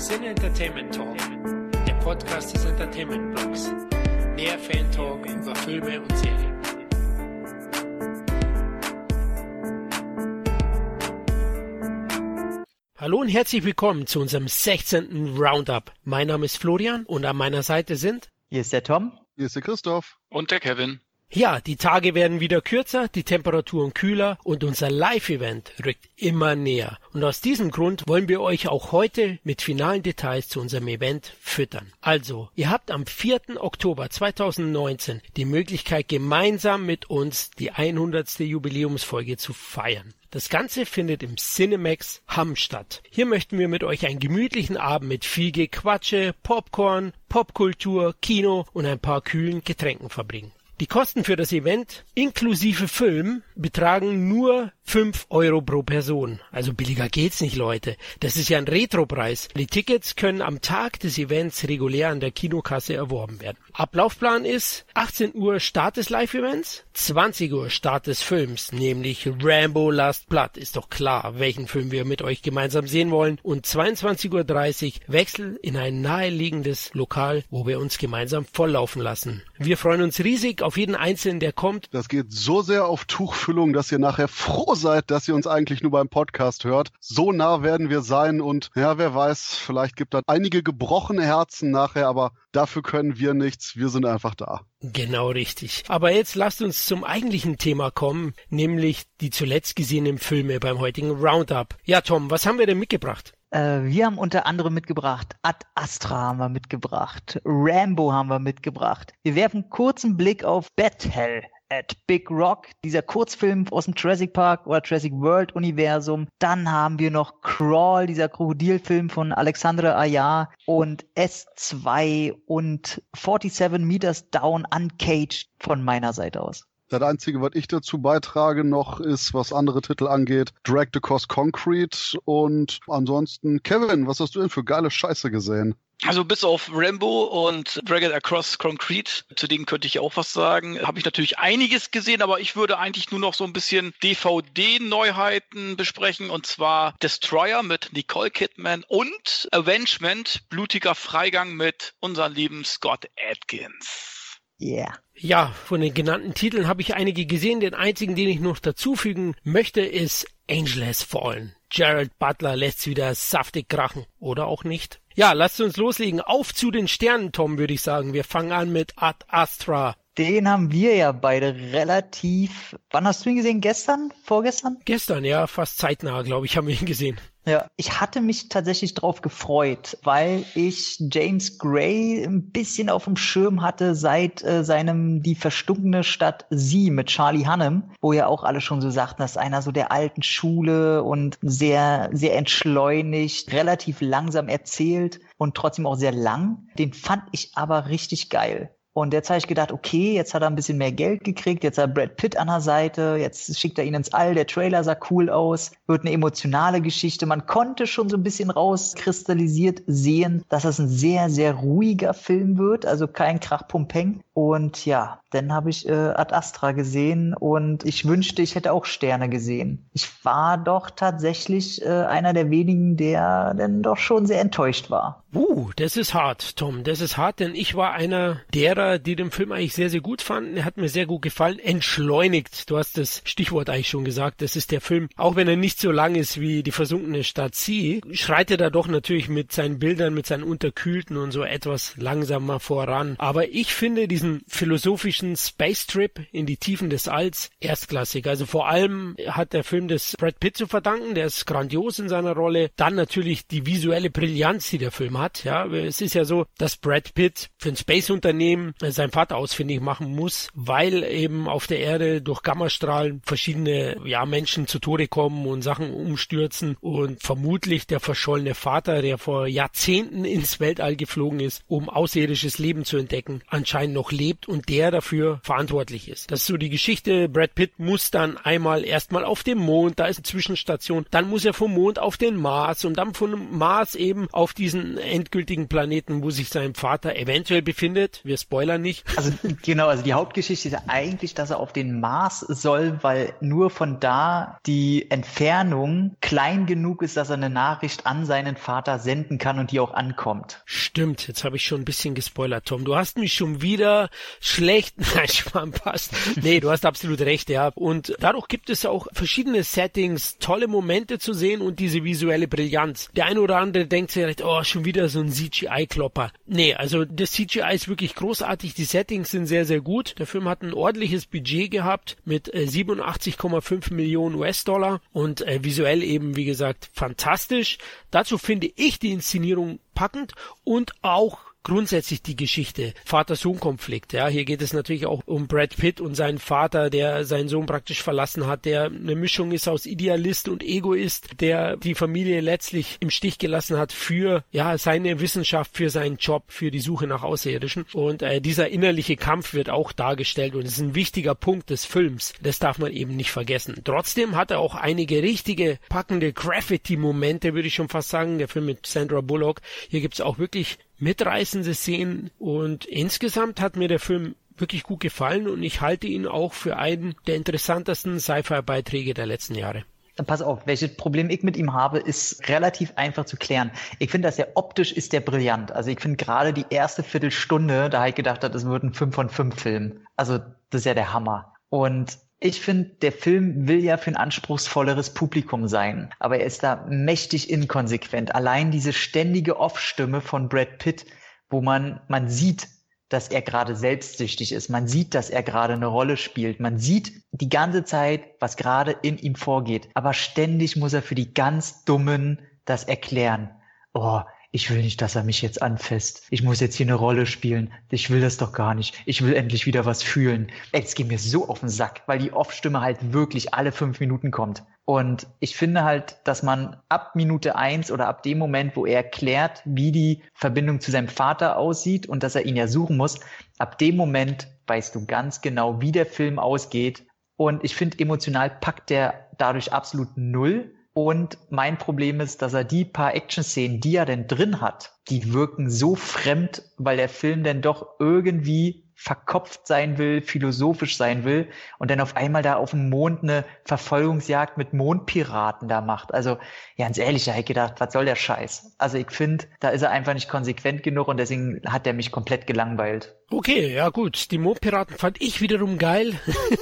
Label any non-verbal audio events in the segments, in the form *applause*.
Sin Entertainment Talk, der Podcast des Entertainment Blogs. Mehr Fan Talk über Filme und Serien. Hallo und herzlich willkommen zu unserem 16. Roundup. Mein Name ist Florian und an meiner Seite sind Hier ist der Tom. Hier ist der Christoph. Und der Kevin. Ja, die Tage werden wieder kürzer, die Temperaturen kühler und unser Live-Event rückt immer näher. Und aus diesem Grund wollen wir euch auch heute mit finalen Details zu unserem Event füttern. Also, ihr habt am 4. Oktober 2019 die Möglichkeit gemeinsam mit uns die 100. Jubiläumsfolge zu feiern. Das Ganze findet im Cinemax Hamm statt. Hier möchten wir mit euch einen gemütlichen Abend mit viel Gequatsche, Popcorn, Popkultur, Kino und ein paar kühlen Getränken verbringen. Die Kosten für das Event inklusive Film betragen nur 5 Euro pro Person. Also billiger geht's nicht, Leute. Das ist ja ein Retropreis. Die Tickets können am Tag des Events regulär an der Kinokasse erworben werden. Ablaufplan ist 18 Uhr Start des Live-Events, 20 Uhr Start des Films, nämlich Rambo Last Blood. Ist doch klar, welchen Film wir mit euch gemeinsam sehen wollen. Und 22.30 Uhr Wechsel in ein naheliegendes Lokal, wo wir uns gemeinsam volllaufen lassen. Wir freuen uns riesig auf jeden Einzelnen, der kommt. Das geht so sehr auf Tuchfüllung, dass ihr nachher froh seid, dass ihr uns eigentlich nur beim Podcast hört. So nah werden wir sein und ja, wer weiß, vielleicht gibt es einige gebrochene Herzen nachher, aber dafür können wir nichts. Wir sind einfach da. Genau richtig. Aber jetzt lasst uns zum eigentlichen Thema kommen, nämlich die zuletzt gesehenen Filme beim heutigen Roundup. Ja, Tom, was haben wir denn mitgebracht? Äh, wir haben unter anderem mitgebracht Ad Astra haben wir mitgebracht, Rambo haben wir mitgebracht. Wir werfen kurzen Blick auf Bethel at Big Rock, dieser Kurzfilm aus dem Jurassic Park oder Jurassic World Universum. Dann haben wir noch Crawl, dieser Krokodilfilm von Alexandre Ayar und S2 und 47 Meters Down Uncaged von meiner Seite aus. Das Einzige, was ich dazu beitrage noch, ist, was andere Titel angeht, Drag the Cost Concrete und ansonsten, Kevin, was hast du denn für geile Scheiße gesehen? Also bis auf Rambo und Dragon Across Concrete, zu denen könnte ich auch was sagen, habe ich natürlich einiges gesehen, aber ich würde eigentlich nur noch so ein bisschen DVD-Neuheiten besprechen und zwar Destroyer mit Nicole Kidman und Avengement, blutiger Freigang mit unserem lieben Scott Atkins. Yeah. Ja, von den genannten Titeln habe ich einige gesehen. Den einzigen, den ich noch dazufügen möchte, ist Angel Has Fallen. Gerald Butler lässt's wieder saftig krachen. Oder auch nicht. Ja, lasst uns loslegen. Auf zu den Sternen, Tom, würde ich sagen. Wir fangen an mit Ad Astra. Den haben wir ja beide relativ. Wann hast du ihn gesehen? Gestern? Vorgestern? Gestern, ja, fast zeitnah, glaube ich, haben wir ihn gesehen. Ja, ich hatte mich tatsächlich drauf gefreut, weil ich James Gray ein bisschen auf dem Schirm hatte seit äh, seinem Die verstunkene Stadt Sie mit Charlie Hunnam, wo ja auch alle schon so sagten, dass einer so der alten Schule und sehr, sehr entschleunigt, relativ langsam erzählt und trotzdem auch sehr lang. Den fand ich aber richtig geil. Und jetzt habe ich gedacht, okay, jetzt hat er ein bisschen mehr Geld gekriegt, jetzt hat Brad Pitt an der Seite, jetzt schickt er ihn ins All, der Trailer sah cool aus, wird eine emotionale Geschichte. Man konnte schon so ein bisschen rauskristallisiert sehen, dass das ein sehr, sehr ruhiger Film wird, also kein Krach-Pumpeng. Und ja, dann habe ich äh, Ad Astra gesehen und ich wünschte, ich hätte auch Sterne gesehen. Ich war doch tatsächlich äh, einer der wenigen, der dann doch schon sehr enttäuscht war. Uh, das ist hart, Tom. Das ist hart, denn ich war einer derer, die den Film eigentlich sehr, sehr gut fanden. Er hat mir sehr gut gefallen. Entschleunigt. Du hast das Stichwort eigentlich schon gesagt. Das ist der Film, auch wenn er nicht so lang ist wie die versunkene Stadt Sea, schreitet er doch natürlich mit seinen Bildern, mit seinen Unterkühlten und so etwas langsamer voran. Aber ich finde diesen philosophischen Space Trip in die Tiefen des Alls erstklassig. Also vor allem hat der Film das Brad Pitt zu verdanken. Der ist grandios in seiner Rolle. Dann natürlich die visuelle Brillanz, die der Film hat. Ja, es ist ja so, dass Brad Pitt für ein Space-Unternehmen sein Vater ausfindig machen muss, weil eben auf der Erde durch Gammastrahlen verschiedene ja, Menschen zu Tode kommen und Sachen umstürzen und vermutlich der verschollene Vater, der vor Jahrzehnten ins Weltall geflogen ist, um außerirdisches Leben zu entdecken, anscheinend noch lebt und der dafür verantwortlich ist. Das ist so die Geschichte. Brad Pitt muss dann einmal erstmal auf dem Mond, da ist eine Zwischenstation, dann muss er vom Mond auf den Mars und dann von Mars eben auf diesen endgültigen Planeten, wo sich sein Vater eventuell befindet. Wir spoilern nicht. Also genau, also die Hauptgeschichte ist ja eigentlich, dass er auf den Mars soll, weil nur von da die Entfernung klein genug ist, dass er eine Nachricht an seinen Vater senden kann und die auch ankommt. Stimmt, jetzt habe ich schon ein bisschen gespoilert, Tom. Du hast mich schon wieder schlecht. *laughs* Nein, Schwamm passt. Nee, du hast absolut recht, ja. Und dadurch gibt es auch verschiedene Settings, tolle Momente zu sehen und diese visuelle Brillanz. Der eine oder andere denkt sich vielleicht, oh, schon wieder so ein CGI-Klopper. Nee, also das CGI ist wirklich großartig. Die Settings sind sehr, sehr gut. Der Film hat ein ordentliches Budget gehabt mit äh, 87,5 Millionen US-Dollar und äh, visuell eben, wie gesagt, fantastisch. Dazu finde ich die Inszenierung packend und auch grundsätzlich die Geschichte Vater-Sohn-Konflikt. Ja, hier geht es natürlich auch um Brad Pitt und seinen Vater, der seinen Sohn praktisch verlassen hat, der eine Mischung ist aus Idealist und Egoist, der die Familie letztlich im Stich gelassen hat für ja seine Wissenschaft, für seinen Job, für die Suche nach Außerirdischen. Und äh, dieser innerliche Kampf wird auch dargestellt und ist ein wichtiger Punkt des Films. Das darf man eben nicht vergessen. Trotzdem hat er auch einige richtige packende Graffiti-Momente, würde ich schon fast sagen. Der Film mit Sandra Bullock. Hier gibt's auch wirklich mitreißende Szenen und insgesamt hat mir der Film wirklich gut gefallen und ich halte ihn auch für einen der interessantesten Sci-Fi-Beiträge der letzten Jahre. Dann pass auf, welches Problem ich mit ihm habe, ist relativ einfach zu klären. Ich finde, dass er optisch ist der brillant. Also ich finde gerade die erste Viertelstunde, da habe ich gedacht, das wird ein 5 von 5 Film. Also das ist ja der Hammer. Und ich finde, der Film will ja für ein anspruchsvolleres Publikum sein, aber er ist da mächtig inkonsequent. Allein diese ständige Off-Stimme von Brad Pitt, wo man, man sieht, dass er gerade selbstsüchtig ist. Man sieht, dass er gerade eine Rolle spielt. Man sieht die ganze Zeit, was gerade in ihm vorgeht. Aber ständig muss er für die ganz Dummen das erklären. Oh, ich will nicht, dass er mich jetzt anfasst. Ich muss jetzt hier eine Rolle spielen. Ich will das doch gar nicht. Ich will endlich wieder was fühlen. Es geht mir so auf den Sack, weil die Off-Stimme halt wirklich alle fünf Minuten kommt. Und ich finde halt, dass man ab Minute eins oder ab dem Moment, wo er erklärt, wie die Verbindung zu seinem Vater aussieht und dass er ihn ja suchen muss, ab dem Moment weißt du ganz genau, wie der Film ausgeht. Und ich finde, emotional packt der dadurch absolut null und mein Problem ist, dass er die paar Action-Szenen, die er denn drin hat, die wirken so fremd, weil der Film denn doch irgendwie verkopft sein will, philosophisch sein will und dann auf einmal da auf dem Mond eine Verfolgungsjagd mit Mondpiraten da macht. Also ganz ehrlich, da hätte ich gedacht, was soll der Scheiß? Also ich finde, da ist er einfach nicht konsequent genug und deswegen hat er mich komplett gelangweilt. Okay, ja gut. Die Mondpiraten fand ich wiederum geil.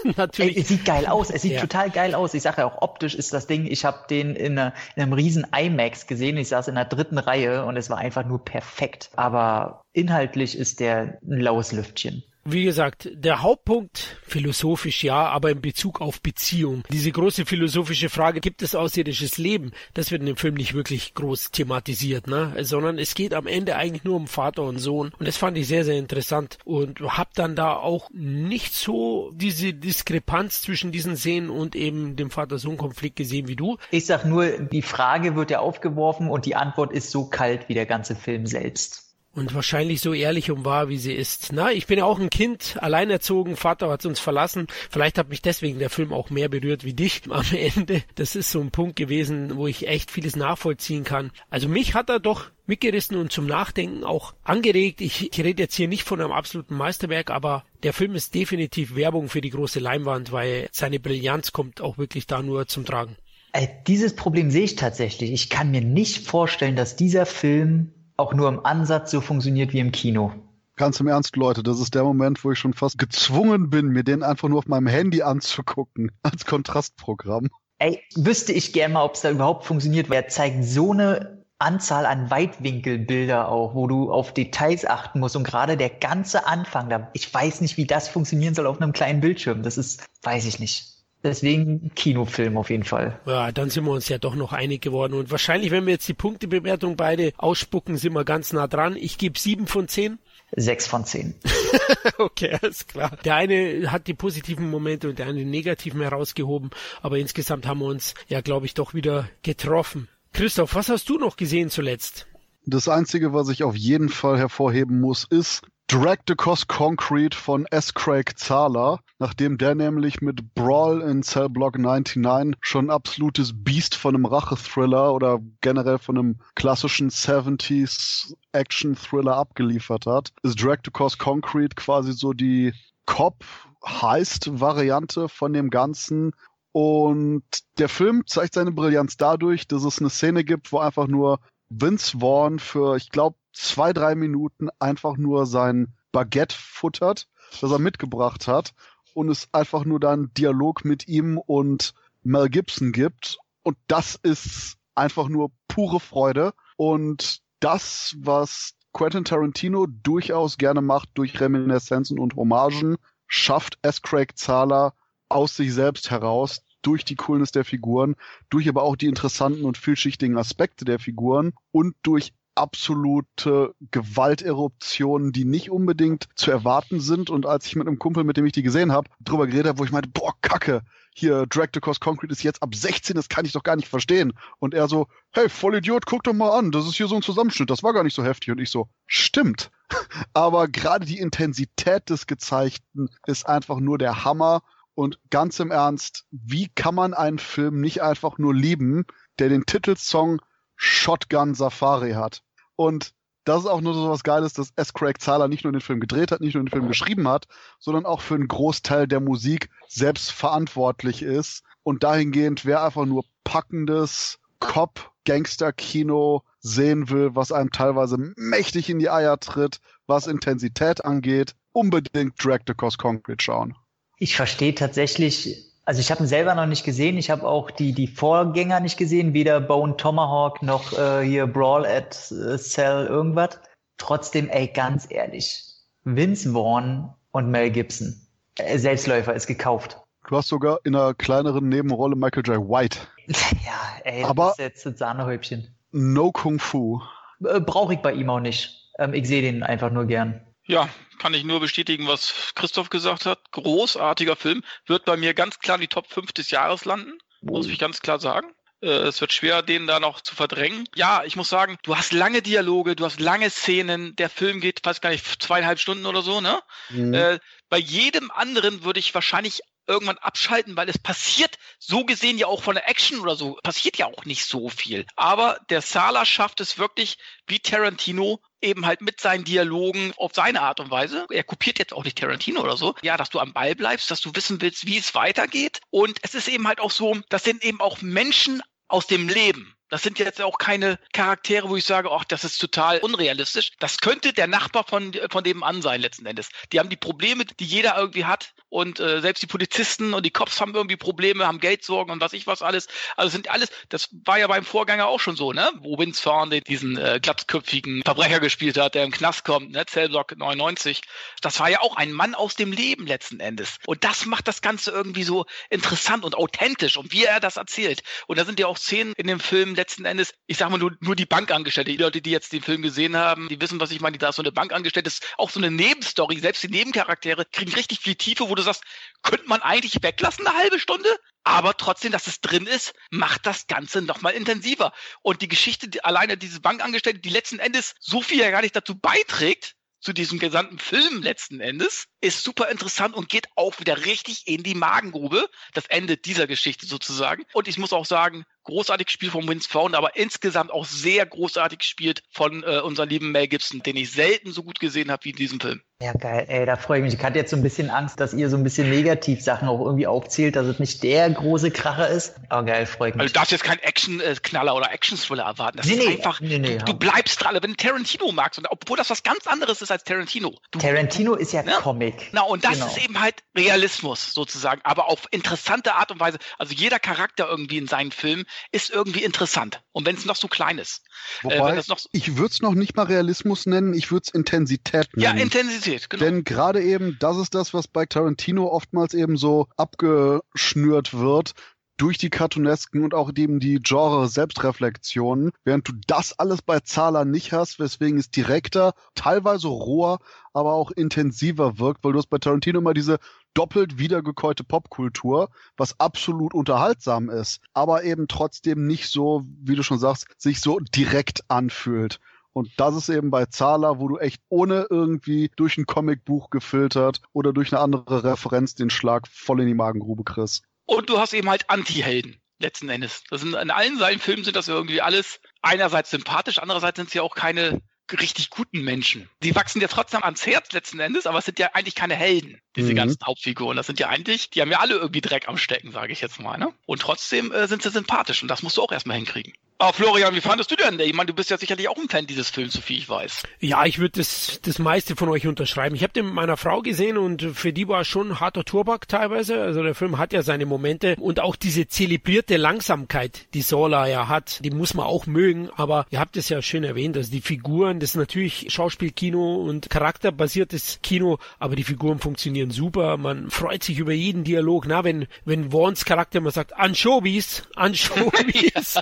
*laughs* Natürlich. Ey, es sieht geil aus. Es sieht ja. total geil aus. Ich sage ja auch optisch ist das Ding. Ich habe den in, einer, in einem riesen IMAX gesehen. Ich saß in der dritten Reihe und es war einfach nur perfekt. Aber inhaltlich ist der ein laues Lüftchen wie gesagt, der Hauptpunkt philosophisch ja, aber in Bezug auf Beziehung. Diese große philosophische Frage, gibt es außerirdisches Leben? Das wird in dem Film nicht wirklich groß thematisiert, ne? Sondern es geht am Ende eigentlich nur um Vater und Sohn. Und das fand ich sehr, sehr interessant und hab dann da auch nicht so diese Diskrepanz zwischen diesen Szenen und eben dem Vater-Sohn-Konflikt gesehen wie du. Ich sag nur, die Frage wird ja aufgeworfen und die Antwort ist so kalt wie der ganze Film selbst und wahrscheinlich so ehrlich und wahr, wie sie ist. Na, ich bin ja auch ein Kind, alleinerzogen, Vater hat uns verlassen. Vielleicht hat mich deswegen der Film auch mehr berührt wie dich am *laughs* Ende. Das ist so ein Punkt gewesen, wo ich echt vieles nachvollziehen kann. Also mich hat er doch mitgerissen und zum Nachdenken auch angeregt. Ich, ich rede jetzt hier nicht von einem absoluten Meisterwerk, aber der Film ist definitiv Werbung für die große Leinwand, weil seine Brillanz kommt auch wirklich da nur zum Tragen. Äh, dieses Problem sehe ich tatsächlich. Ich kann mir nicht vorstellen, dass dieser Film auch nur im Ansatz so funktioniert wie im Kino. Ganz im Ernst, Leute, das ist der Moment, wo ich schon fast gezwungen bin, mir den einfach nur auf meinem Handy anzugucken, *laughs* als Kontrastprogramm. Ey, wüsste ich gerne mal, ob es da überhaupt funktioniert, weil er zeigt so eine Anzahl an Weitwinkelbilder auch, wo du auf Details achten musst und gerade der ganze Anfang, da, ich weiß nicht, wie das funktionieren soll auf einem kleinen Bildschirm. Das ist, weiß ich nicht. Deswegen Kinofilm auf jeden Fall. Ja, dann sind wir uns ja doch noch einig geworden. Und wahrscheinlich, wenn wir jetzt die Punktebewertung beide ausspucken, sind wir ganz nah dran. Ich gebe sieben von zehn. Sechs von zehn. *laughs* okay, alles klar. Der eine hat die positiven Momente und der eine die negativen herausgehoben, aber insgesamt haben wir uns ja, glaube ich, doch wieder getroffen. Christoph, was hast du noch gesehen zuletzt? Das Einzige, was ich auf jeden Fall hervorheben muss, ist, Drag the Cost Concrete von S. Craig Zahler, nachdem der nämlich mit Brawl in Cell Block 99 schon absolutes Biest von einem Rache-Thriller oder generell von einem klassischen 70s Action-Thriller abgeliefert hat, ist Drag the Cost Concrete quasi so die Cop-Heist-Variante von dem Ganzen. Und der Film zeigt seine Brillanz dadurch, dass es eine Szene gibt, wo einfach nur Vince Vaughn für, ich glaube, zwei, drei Minuten einfach nur sein Baguette futtert, das er mitgebracht hat und es einfach nur dann Dialog mit ihm und Mel Gibson gibt. Und das ist einfach nur pure Freude. Und das, was Quentin Tarantino durchaus gerne macht durch Reminiszenzen und Hommagen, schafft S. Craig Zahler aus sich selbst heraus durch die Coolness der Figuren, durch aber auch die interessanten und vielschichtigen Aspekte der Figuren und durch absolute Gewalteruptionen, die nicht unbedingt zu erwarten sind. Und als ich mit einem Kumpel, mit dem ich die gesehen habe, drüber geredet habe, wo ich meinte, boah, Kacke, hier Drag to Cost Concrete ist jetzt ab 16, das kann ich doch gar nicht verstehen. Und er so, hey, voll Idiot, guck doch mal an, das ist hier so ein Zusammenschnitt, das war gar nicht so heftig. Und ich so, stimmt. *laughs* Aber gerade die Intensität des Gezeigten ist einfach nur der Hammer. Und ganz im Ernst, wie kann man einen Film nicht einfach nur lieben, der den Titelsong Shotgun Safari hat? Und das ist auch nur so was Geiles, dass S. Craig Zahler nicht nur den Film gedreht hat, nicht nur den Film geschrieben hat, sondern auch für einen Großteil der Musik selbst verantwortlich ist. Und dahingehend, wer einfach nur packendes Cop-Gangster-Kino sehen will, was einem teilweise mächtig in die Eier tritt, was Intensität angeht, unbedingt Drag the Cost Concrete schauen. Ich verstehe tatsächlich also ich habe ihn selber noch nicht gesehen. Ich habe auch die, die Vorgänger nicht gesehen, weder Bone Tomahawk noch äh, hier Brawl at äh, Cell irgendwas. Trotzdem, ey, ganz ehrlich, Vince Vaughn und Mel Gibson, äh, Selbstläufer ist gekauft. Du hast sogar in einer kleineren Nebenrolle Michael J. White. *laughs* ja, ey, das Aber ist jetzt ein Sahnehäubchen. No Kung Fu. Äh, Brauche ich bei ihm auch nicht. Ähm, ich sehe den einfach nur gern. Ja, kann ich nur bestätigen, was Christoph gesagt hat. Großartiger Film. Wird bei mir ganz klar in die Top 5 des Jahres landen. Muss ich ganz klar sagen. Äh, es wird schwer, den da noch zu verdrängen. Ja, ich muss sagen, du hast lange Dialoge, du hast lange Szenen. Der Film geht fast gar nicht zweieinhalb Stunden oder so, ne? Mhm. Äh, bei jedem anderen würde ich wahrscheinlich irgendwann abschalten, weil es passiert so gesehen ja auch von der Action oder so, passiert ja auch nicht so viel. Aber der Sala schafft es wirklich, wie Tarantino, eben halt mit seinen Dialogen auf seine Art und Weise. Er kopiert jetzt auch nicht Tarantino oder so. Ja, dass du am Ball bleibst, dass du wissen willst, wie es weitergeht. Und es ist eben halt auch so, das sind eben auch Menschen aus dem Leben. Das sind jetzt auch keine Charaktere, wo ich sage, ach, das ist total unrealistisch. Das könnte der Nachbar von, von dem an sein, letzten Endes. Die haben die Probleme, die jeder irgendwie hat. Und äh, selbst die Polizisten und die Cops haben irgendwie Probleme, haben Geldsorgen und was ich was alles. Also sind alles, das war ja beim Vorgänger auch schon so, ne? Wo Vince Vaughn diesen äh, glattköpfigen Verbrecher gespielt hat, der im Knast kommt, ne? Cellblock 99. Das war ja auch ein Mann aus dem Leben letzten Endes. Und das macht das Ganze irgendwie so interessant und authentisch und wie er das erzählt. Und da sind ja auch Szenen in dem Film letzten Endes, ich sag mal nur, nur die Bankangestellte, die Leute, die jetzt den Film gesehen haben, die wissen, was ich meine, da ist so eine Bankangestellte, ist auch so eine Nebenstory, selbst die Nebencharaktere kriegen richtig viel Tiefe, wo du sagst, könnte man eigentlich weglassen eine halbe Stunde? Aber trotzdem, dass es drin ist, macht das Ganze nochmal intensiver. Und die Geschichte, die, alleine diese Bankangestellte, die letzten Endes so viel ja gar nicht dazu beiträgt, zu diesem gesamten Film letzten Endes, ist super interessant und geht auch wieder richtig in die Magengrube. Das Ende dieser Geschichte sozusagen. Und ich muss auch sagen, großartig gespielt von Vince Vaughn, aber insgesamt auch sehr großartig gespielt von äh, unserem lieben Mel Gibson, den ich selten so gut gesehen habe wie in diesem Film. Ja, geil, ey, da freue ich mich. Ich hatte jetzt so ein bisschen Angst, dass ihr so ein bisschen Negativsachen auch irgendwie aufzählt, dass es nicht der große Kracher ist. Aber geil, freue ich mich. Also du darfst jetzt keinen Action-Knaller oder Action-Thriller erwarten. Das nee, ist nee, einfach, nee, nee, du, du, bleibst dran. Wenn du Tarantino magst, und obwohl das was ganz anderes ist als Tarantino. Du, Tarantino ist ja ne? Comic. Na, und das genau. ist eben halt Realismus sozusagen, aber auf interessante Art und Weise. Also jeder Charakter irgendwie in seinen Filmen ist irgendwie interessant. Und wenn es noch so klein ist. Äh, Wobei, äh, noch so ich würde es noch nicht mal Realismus nennen, ich würde es Intensität nennen. Ja, Intensität, genau. Denn gerade eben, das ist das, was bei Tarantino oftmals eben so abgeschnürt wird, durch die Cartoonesken und auch eben die Genre-Selbstreflexionen, während du das alles bei Zahler nicht hast, weswegen es direkter, teilweise roher, aber auch intensiver wirkt, weil du hast bei Tarantino immer diese doppelt wiedergekäute Popkultur, was absolut unterhaltsam ist, aber eben trotzdem nicht so, wie du schon sagst, sich so direkt anfühlt. Und das ist eben bei Zala, wo du echt ohne irgendwie durch ein Comicbuch gefiltert oder durch eine andere Referenz den Schlag voll in die Magengrube kriegst. Und du hast eben halt Anti-Helden letzten Endes. Das sind in allen seinen Filmen sind das irgendwie alles einerseits sympathisch, andererseits sind sie auch keine richtig guten Menschen. Die wachsen dir trotzdem ans Herz letzten Endes, aber es sind ja eigentlich keine Helden, diese mhm. ganzen Hauptfiguren. Das sind ja eigentlich, die haben ja alle irgendwie Dreck am Stecken, sage ich jetzt mal. Ne? Und trotzdem äh, sind sie sympathisch und das musst du auch erstmal hinkriegen. Aber Florian, wie fandest du denn? Ich meine, du bist ja sicherlich auch ein Fan dieses Films, so viel ich weiß. Ja, ich würde das, das meiste von euch unterschreiben. Ich habe den mit meiner Frau gesehen und für die war es schon ein harter Turbak teilweise. Also der Film hat ja seine Momente und auch diese zelebrierte Langsamkeit, die Sola ja hat, die muss man auch mögen. Aber ihr habt es ja schön erwähnt, also die Figuren, das ist natürlich Schauspielkino und charakterbasiertes Kino, aber die Figuren funktionieren super. Man freut sich über jeden Dialog. Na, wenn, wenn Vaughns Charakter immer sagt, Anchovies, *laughs* Anchovies.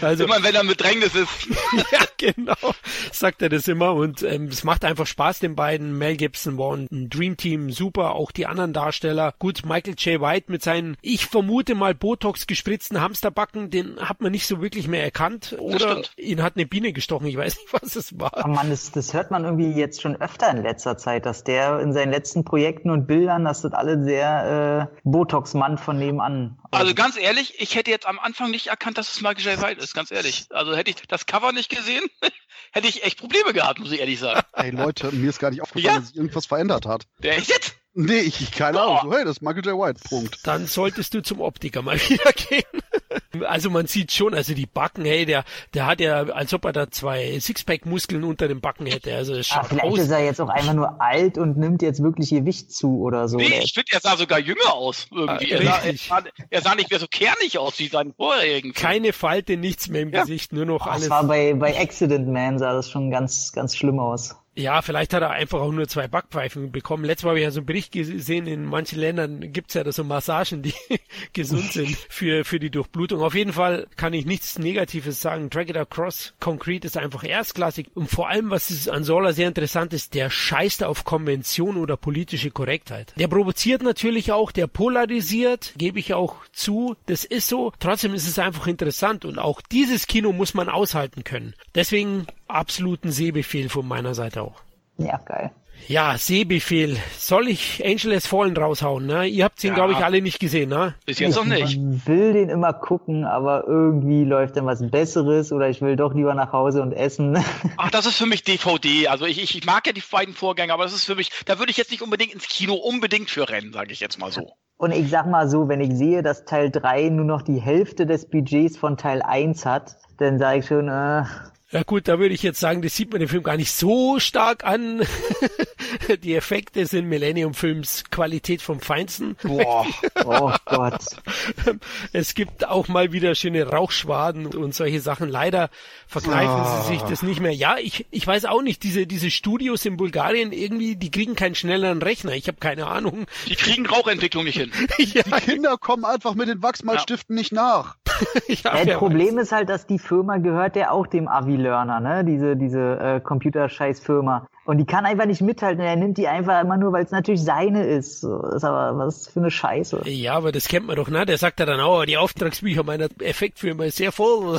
Also, immer wenn er mit Bedrängnis ist. *laughs* ja, genau, sagt er das immer. Und ähm, es macht einfach Spaß, den beiden. Mel Gibson war ein Dream Team, super. Auch die anderen Darsteller. Gut, Michael J. White mit seinen, ich vermute mal, Botox gespritzten Hamsterbacken, den hat man nicht so wirklich mehr erkannt. Oder ihn hat eine Biene gestochen, ich weiß nicht, was es war. Oh Mann, das, das hört man irgendwie jetzt schon öfter in letzter Zeit, dass der in seinen letzten Projekten und Bildern, dass das alle sehr äh, Botox-Mann von nebenan. Also ganz ehrlich, ich hätte jetzt am Anfang nicht erkannt, dass es Michael J. White ist, ganz ehrlich. Also hätte ich das Cover nicht gesehen, *laughs* hätte ich echt Probleme gehabt, muss ich ehrlich sagen. Ey Leute, mir ist gar nicht aufgefallen, ja? dass sich irgendwas verändert hat. Der ist jetzt? Nee, ich keine Ahnung. So, hey, das ist Michael J. White. Punkt. Dann solltest du zum Optiker mal *laughs* wieder gehen. Also man sieht schon, also die Backen, hey, der, der hat ja, als ob er da zwei Sixpack-Muskeln unter den Backen hätte. Also es schaut vielleicht aus. ist er jetzt auch einfach nur alt und nimmt jetzt wirklich Gewicht zu oder so. Nee, ich finde, er sah sogar jünger aus. Irgendwie. Ah, er, sah, er, sah, er, sah, nicht mehr so kernig aus wie seinen vorherigen. Keine Falte, nichts mehr im ja. Gesicht, nur noch Ach, alles. Das war bei, bei Accident Man sah das schon ganz, ganz schlimm aus. Ja, vielleicht hat er einfach auch nur zwei Backpfeifen bekommen. Letztes Mal habe ich ja so einen Bericht gesehen, in manchen Ländern gibt's ja da so Massagen, die *laughs* gesund sind für, für die Durchblutung. Auf jeden Fall kann ich nichts Negatives sagen. Drag It Across Concrete ist einfach erstklassig. Und vor allem, was an Sola sehr interessant ist, der scheißt auf Konvention oder politische Korrektheit. Der provoziert natürlich auch, der polarisiert, gebe ich auch zu. Das ist so. Trotzdem ist es einfach interessant und auch dieses Kino muss man aushalten können. Deswegen absoluten Sehbefehl von meiner Seite auch. Ja, geil. Ja, Sehbefehl. Soll ich Angeles Fallen raushauen? Ne? Ihr habt ihn, ja. glaube ich, alle nicht gesehen, ne? Bis jetzt noch nicht. Ich will den immer gucken, aber irgendwie läuft dann was Besseres oder ich will doch lieber nach Hause und essen. *laughs* Ach, das ist für mich DVD. Also ich, ich, ich mag ja die beiden Vorgänge, aber das ist für mich, da würde ich jetzt nicht unbedingt ins Kino unbedingt für rennen, sage ich jetzt mal so. Und ich sag mal so, wenn ich sehe, dass Teil 3 nur noch die Hälfte des Budgets von Teil 1 hat, dann sage ich schon, äh, ja gut, da würde ich jetzt sagen, das sieht man im Film gar nicht so stark an. *laughs* Die Effekte sind Millennium Films Qualität vom Feinsten. Boah, *laughs* oh Gott. Es gibt auch mal wieder schöne Rauchschwaden und solche Sachen. Leider vergreifen oh. sie sich das nicht mehr. Ja, ich, ich weiß auch nicht, diese, diese Studios in Bulgarien irgendwie, die kriegen keinen schnelleren Rechner. Ich habe keine Ahnung. Die kriegen Rauchentwicklung nicht hin. *laughs* ja. Die Kinder kommen einfach mit den Wachsmalstiften ja. nicht nach. ja, das Problem weiß. ist halt, dass die Firma gehört ja auch dem Avi Learner, ne? Diese, diese äh, Computerscheiß-Firma. Und die kann einfach nicht mithalten. Er nimmt die einfach immer nur, weil es natürlich seine ist. Das ist aber was für eine Scheiße. Ja, aber das kennt man doch, ne? Der sagt ja dann auch, die Auftragsbücher meiner Effektfirma ist sehr voll.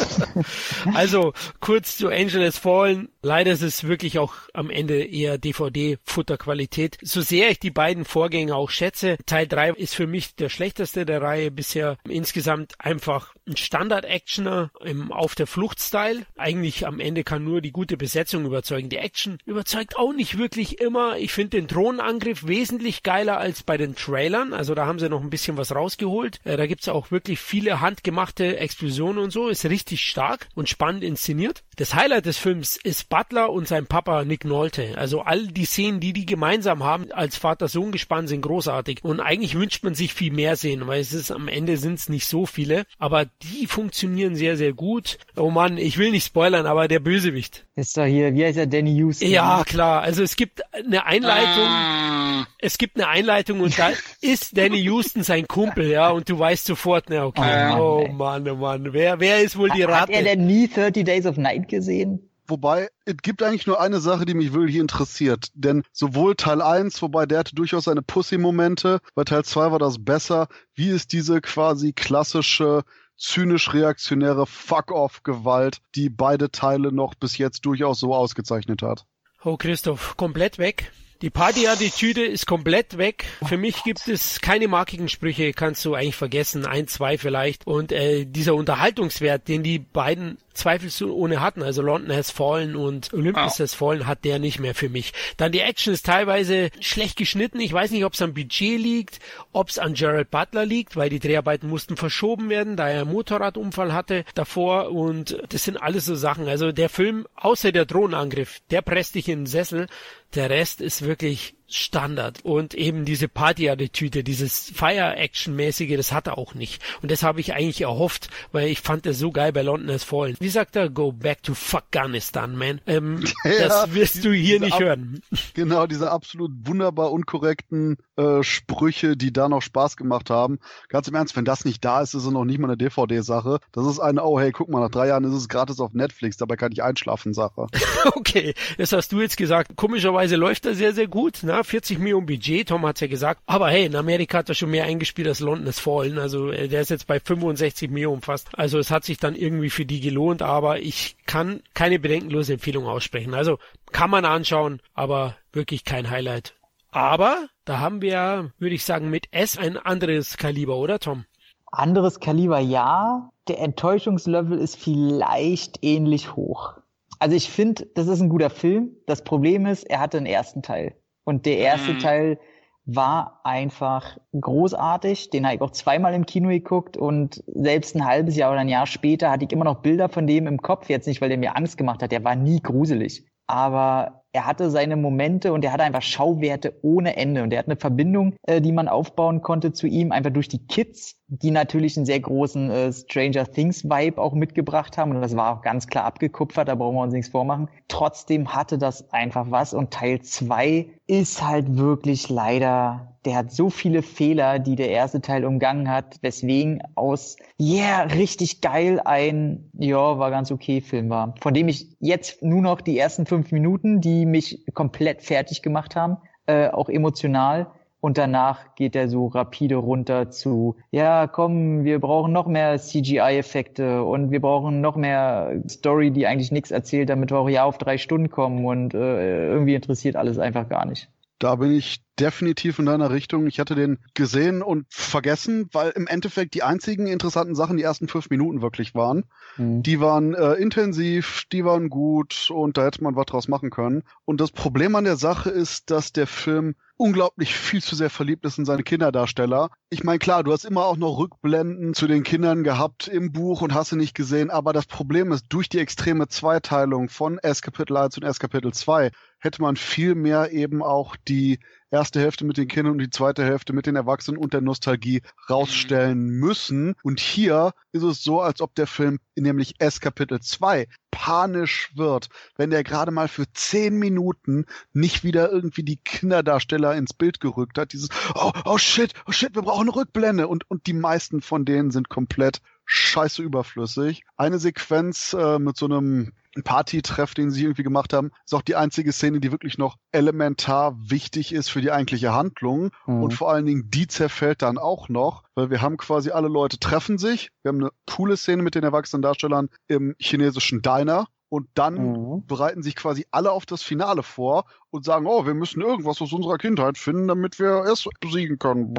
*laughs* also, kurz zu Angeles Fallen. Leider ist es wirklich auch am Ende eher DVD-Futterqualität. So sehr ich die beiden Vorgänger auch schätze, Teil 3 ist für mich der schlechteste der Reihe bisher. Insgesamt einfach ein Standard-Actioner im Auf der Flucht-Style. Eigentlich am Ende kann nur die gute Besetzung überzeugen. Die Action überzeugt auch nicht wirklich immer. Ich finde den Drohnenangriff wesentlich geiler als bei den Trailern. Also da haben sie noch ein bisschen was rausgeholt. Äh, da gibt's auch wirklich viele handgemachte Explosionen und so. Ist richtig stark und spannend inszeniert. Das Highlight des Films ist Butler und sein Papa Nick Nolte. Also all die Szenen, die die gemeinsam haben als Vater-Sohn-Gespann sind großartig. Und eigentlich wünscht man sich viel mehr sehen, weil es ist am Ende sind es nicht so viele. Aber die funktionieren sehr, sehr gut. Oh Mann, ich will nicht spoilern, aber der Bösewicht. Ist doch hier, wie heißt er, Danny Houston? Ja, klar. Also es gibt eine Einleitung. Ah. Es gibt eine Einleitung und da *laughs* ist Danny Houston sein Kumpel, ja, und du weißt sofort, na okay, oh, oh Mann, oh Mann, wer, wer ist wohl die Ratte? Hat er denn nie 30 Days of Night gesehen? Wobei, es gibt eigentlich nur eine Sache, die mich wirklich interessiert. Denn sowohl Teil 1, wobei der hatte durchaus seine Pussy-Momente, bei Teil 2 war das besser. Wie ist diese quasi klassische zynisch reaktionäre Fuck-off-Gewalt, die beide Teile noch bis jetzt durchaus so ausgezeichnet hat. Oh Christoph, komplett weg. Die Partyattitüde ist komplett weg. Für mich gibt es keine markigen Sprüche, kannst du eigentlich vergessen, ein, zwei vielleicht. Und äh, dieser Unterhaltungswert, den die beiden zweifelsohne hatten, also London has fallen und Olympus oh. has fallen, hat der nicht mehr für mich. Dann die Action ist teilweise schlecht geschnitten. Ich weiß nicht, ob es am Budget liegt, ob es an Gerald Butler liegt, weil die Dreharbeiten mussten verschoben werden, da er einen Motorradunfall hatte davor und das sind alles so Sachen. Also der Film, außer der Drohnenangriff, der presst dich in den Sessel. Der Rest ist wirklich wirklich Standard. Und eben diese Party-Attitüde, dieses Fire-Action-mäßige, das hat er auch nicht. Und das habe ich eigentlich erhofft, weil ich fand es so geil bei London has Fallen. Wie sagt er? Go back to Afghanistan, man. Ähm, *laughs* ja, das wirst du hier nicht hören. Genau, diese absolut wunderbar unkorrekten äh, Sprüche, die da noch Spaß gemacht haben. Ganz im Ernst, wenn das nicht da ist, ist es noch nicht mal eine DVD-Sache. Das ist eine, oh hey, guck mal, nach drei Jahren ist es gratis auf Netflix, dabei kann ich einschlafen, Sache. *laughs* okay, das hast du jetzt gesagt. Komischerweise läuft er sehr, sehr gut. Na, 40 Millionen Budget, Tom hat's ja gesagt. Aber hey, in Amerika hat er schon mehr eingespielt als London is Fallen. Also äh, der ist jetzt bei 65 Millionen fast. Also es hat sich dann irgendwie für die gelohnt, aber ich kann keine bedenkenlose Empfehlung aussprechen. Also kann man anschauen, aber wirklich kein Highlight. Aber da haben wir, würde ich sagen, mit S ein anderes Kaliber, oder Tom? Anderes Kaliber, ja. Der Enttäuschungslevel ist vielleicht ähnlich hoch. Also ich finde, das ist ein guter Film. Das Problem ist, er hatte einen ersten Teil. Und der erste mhm. Teil war einfach großartig. Den habe ich auch zweimal im Kino geguckt und selbst ein halbes Jahr oder ein Jahr später hatte ich immer noch Bilder von dem im Kopf. Jetzt nicht, weil der mir Angst gemacht hat. Der war nie gruselig. Aber er hatte seine Momente und er hatte einfach Schauwerte ohne Ende und er hat eine Verbindung, äh, die man aufbauen konnte zu ihm, einfach durch die Kids, die natürlich einen sehr großen äh, Stranger Things Vibe auch mitgebracht haben und das war auch ganz klar abgekupfert, da brauchen wir uns nichts vormachen. Trotzdem hatte das einfach was und Teil zwei ist halt wirklich leider der hat so viele Fehler, die der erste Teil umgangen hat, weswegen aus, yeah, richtig geil ein, ja, war ganz okay Film war. Von dem ich jetzt nur noch die ersten fünf Minuten, die mich komplett fertig gemacht haben, äh, auch emotional. Und danach geht er so rapide runter zu, ja, komm, wir brauchen noch mehr CGI-Effekte und wir brauchen noch mehr Story, die eigentlich nichts erzählt, damit wir auch ja auf drei Stunden kommen und äh, irgendwie interessiert alles einfach gar nicht. Da bin ich definitiv in deiner Richtung. Ich hatte den gesehen und vergessen, weil im Endeffekt die einzigen interessanten Sachen die ersten fünf Minuten wirklich waren. Mhm. Die waren äh, intensiv, die waren gut und da hätte man was draus machen können. Und das Problem an der Sache ist, dass der Film unglaublich viel zu sehr verliebt ist in seine Kinderdarsteller. Ich meine, klar, du hast immer auch noch Rückblenden zu den Kindern gehabt im Buch und hast sie nicht gesehen, aber das Problem ist, durch die extreme Zweiteilung von S Kapitel 1 und S Kapitel 2 hätte man viel mehr eben auch die erste Hälfte mit den Kindern und die zweite Hälfte mit den Erwachsenen und der Nostalgie rausstellen müssen. Und hier ist es so, als ob der Film, nämlich S Kapitel 2, panisch wird, wenn der gerade mal für zehn Minuten nicht wieder irgendwie die Kinderdarsteller ins Bild gerückt hat. Dieses, oh, oh shit, oh shit, wir brauchen eine Rückblende. Und, und die meisten von denen sind komplett scheiße überflüssig. Eine Sequenz äh, mit so einem Party-Treff, den sie irgendwie gemacht haben, ist auch die einzige Szene, die wirklich noch elementar wichtig ist für die eigentliche Handlung. Mhm. Und vor allen Dingen, die zerfällt dann auch noch, weil wir haben quasi alle Leute treffen sich. Wir haben eine coole Szene mit den erwachsenen Darstellern im chinesischen Diner. Und dann mhm. bereiten sich quasi alle auf das Finale vor und sagen, oh, wir müssen irgendwas aus unserer Kindheit finden, damit wir es besiegen können.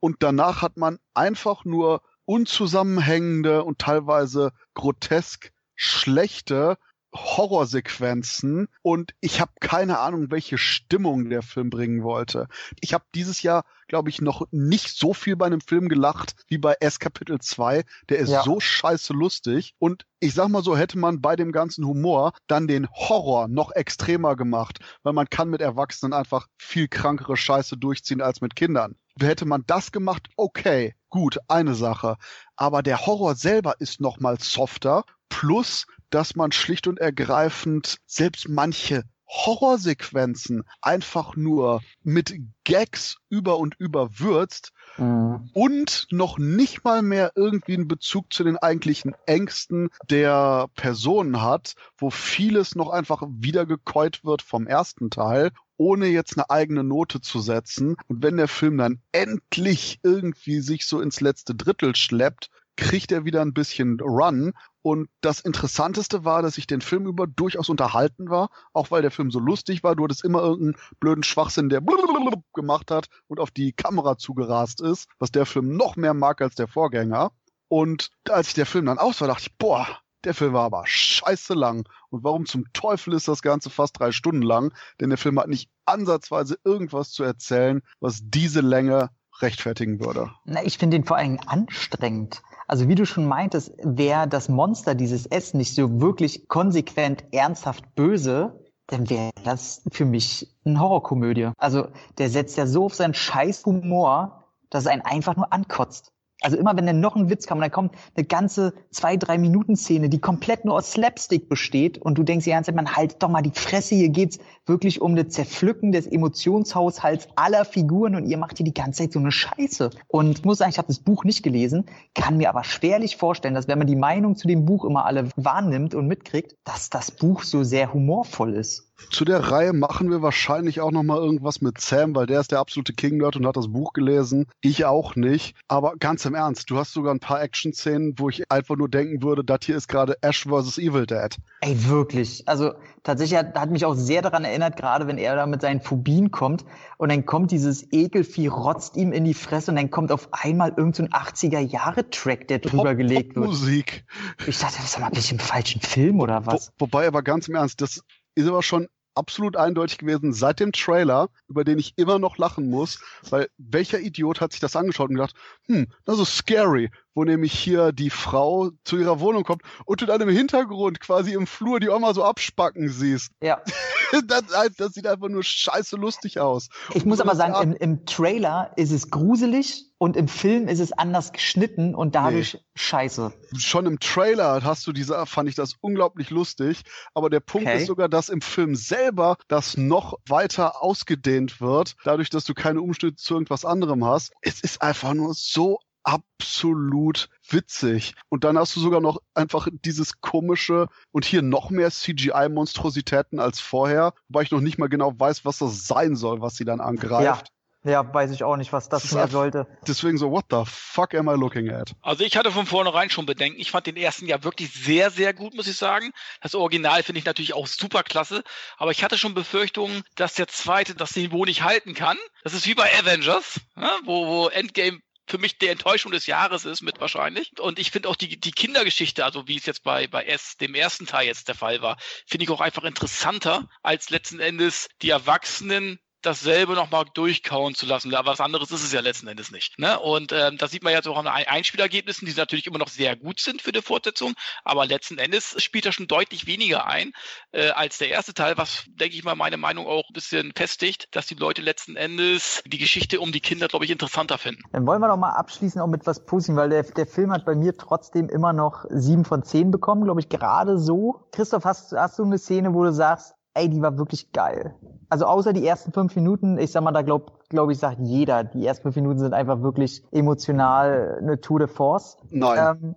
Und danach hat man einfach nur unzusammenhängende und teilweise grotesk schlechte Horrorsequenzen und ich habe keine Ahnung, welche Stimmung der Film bringen wollte. Ich habe dieses Jahr, glaube ich, noch nicht so viel bei einem Film gelacht wie bei S Kapitel 2. Der ist ja. so scheiße lustig und ich sag mal so, hätte man bei dem ganzen Humor dann den Horror noch extremer gemacht, weil man kann mit Erwachsenen einfach viel krankere Scheiße durchziehen als mit Kindern. Hätte man das gemacht, okay, gut, eine Sache. Aber der Horror selber ist noch mal softer. Plus, dass man schlicht und ergreifend selbst manche Horrorsequenzen einfach nur mit Gags über und über würzt mhm. und noch nicht mal mehr irgendwie einen Bezug zu den eigentlichen Ängsten der Personen hat, wo vieles noch einfach wiedergekäut wird vom ersten Teil ohne jetzt eine eigene Note zu setzen. Und wenn der Film dann endlich irgendwie sich so ins letzte Drittel schleppt, kriegt er wieder ein bisschen Run. Und das Interessanteste war, dass ich den Film über durchaus unterhalten war, auch weil der Film so lustig war. Du hattest immer irgendeinen blöden Schwachsinn, der *laughs* gemacht hat und auf die Kamera zugerast ist, was der Film noch mehr mag als der Vorgänger. Und als ich der Film dann aus war, dachte ich, boah, der Film war aber scheiße lang. Und warum zum Teufel ist das Ganze fast drei Stunden lang? Denn der Film hat nicht ansatzweise irgendwas zu erzählen, was diese Länge rechtfertigen würde. Na, ich finde ihn vor allem anstrengend. Also wie du schon meintest, wäre das Monster dieses S nicht so wirklich konsequent ernsthaft böse, dann wäre das für mich eine Horrorkomödie. Also der setzt ja so auf seinen scheiß Humor, dass er einen einfach nur ankotzt. Also immer wenn dann noch ein Witz kommt, dann kommt eine ganze zwei, drei Minuten Szene, die komplett nur aus Slapstick besteht und du denkst die ganze Zeit, man halt doch mal die Fresse, hier geht's wirklich um eine Zerpflücken des Emotionshaushalts aller Figuren und ihr macht hier die ganze Zeit so eine Scheiße. Und ich muss sagen, ich habe das Buch nicht gelesen, kann mir aber schwerlich vorstellen, dass wenn man die Meinung zu dem Buch immer alle wahrnimmt und mitkriegt, dass das Buch so sehr humorvoll ist. Zu der Reihe machen wir wahrscheinlich auch noch mal irgendwas mit Sam, weil der ist der absolute King-Nerd und hat das Buch gelesen. Ich auch nicht. Aber ganz im Ernst, du hast sogar ein paar Action-Szenen, wo ich einfach nur denken würde, das hier ist gerade Ash vs. Evil Dead. Ey, wirklich. Also tatsächlich hat, hat mich auch sehr daran erinnert, gerade wenn er da mit seinen Phobien kommt und dann kommt dieses Ekelvieh, rotzt ihm in die Fresse und dann kommt auf einmal irgendein so 80er-Jahre-Track, der drüber Pop, gelegt wird. Musik. Ich dachte, das ist mal ein bisschen im falschen Film oder was? Wo, wobei aber ganz im Ernst, das ist aber schon absolut eindeutig gewesen seit dem Trailer, über den ich immer noch lachen muss, weil welcher Idiot hat sich das angeschaut und gedacht, hm, das ist scary, wo nämlich hier die Frau zu ihrer Wohnung kommt und du dann im Hintergrund quasi im Flur die Oma so abspacken siehst. Ja. *laughs* das, das, sieht einfach nur scheiße lustig aus. Ich muss aber sagen, im, im, Trailer ist es gruselig und im Film ist es anders geschnitten und dadurch nee. scheiße. Schon im Trailer hast du diese, fand ich das unglaublich lustig, aber der Punkt okay. ist sogar, dass im Film selber das noch weiter ausgedehnt wird, dadurch, dass du keine Umstände zu irgendwas anderem hast. Es ist einfach nur so absolut witzig. Und dann hast du sogar noch einfach dieses komische und hier noch mehr CGI-Monstrositäten als vorher, wobei ich noch nicht mal genau weiß, was das sein soll, was sie dann angreift. Ja. Ja, weiß ich auch nicht, was das, das mehr sollte. Deswegen so, what the fuck am I looking at? Also ich hatte von vornherein schon Bedenken. Ich fand den ersten ja wirklich sehr, sehr gut, muss ich sagen. Das Original finde ich natürlich auch super klasse. Aber ich hatte schon Befürchtungen, dass der zweite das Niveau nicht halten kann. Das ist wie bei Avengers, ne? wo, wo Endgame für mich die Enttäuschung des Jahres ist mit wahrscheinlich. Und ich finde auch die, die Kindergeschichte, also wie es jetzt bei, bei S, dem ersten Teil jetzt der Fall war, finde ich auch einfach interessanter als letzten Endes die Erwachsenen dasselbe nochmal durchkauen zu lassen. Aber was anderes ist es ja letzten Endes nicht. Ne? Und ähm, das sieht man jetzt auch an Einspielergebnissen, die natürlich immer noch sehr gut sind für die Fortsetzung, aber letzten Endes spielt er schon deutlich weniger ein äh, als der erste Teil, was, denke ich mal, meine Meinung auch ein bisschen festigt, dass die Leute letzten Endes die Geschichte um die Kinder, glaube ich, interessanter finden. Dann wollen wir doch mal abschließen auch mit was Positivem, weil der, der Film hat bei mir trotzdem immer noch sieben von zehn bekommen, glaube ich, gerade so. Christoph, hast, hast du eine Szene, wo du sagst, ey, die war wirklich geil. Also außer die ersten fünf Minuten, ich sag mal, da glaube glaub ich, sagt jeder, die ersten fünf Minuten sind einfach wirklich emotional eine Tour de Force. Nein. Ähm,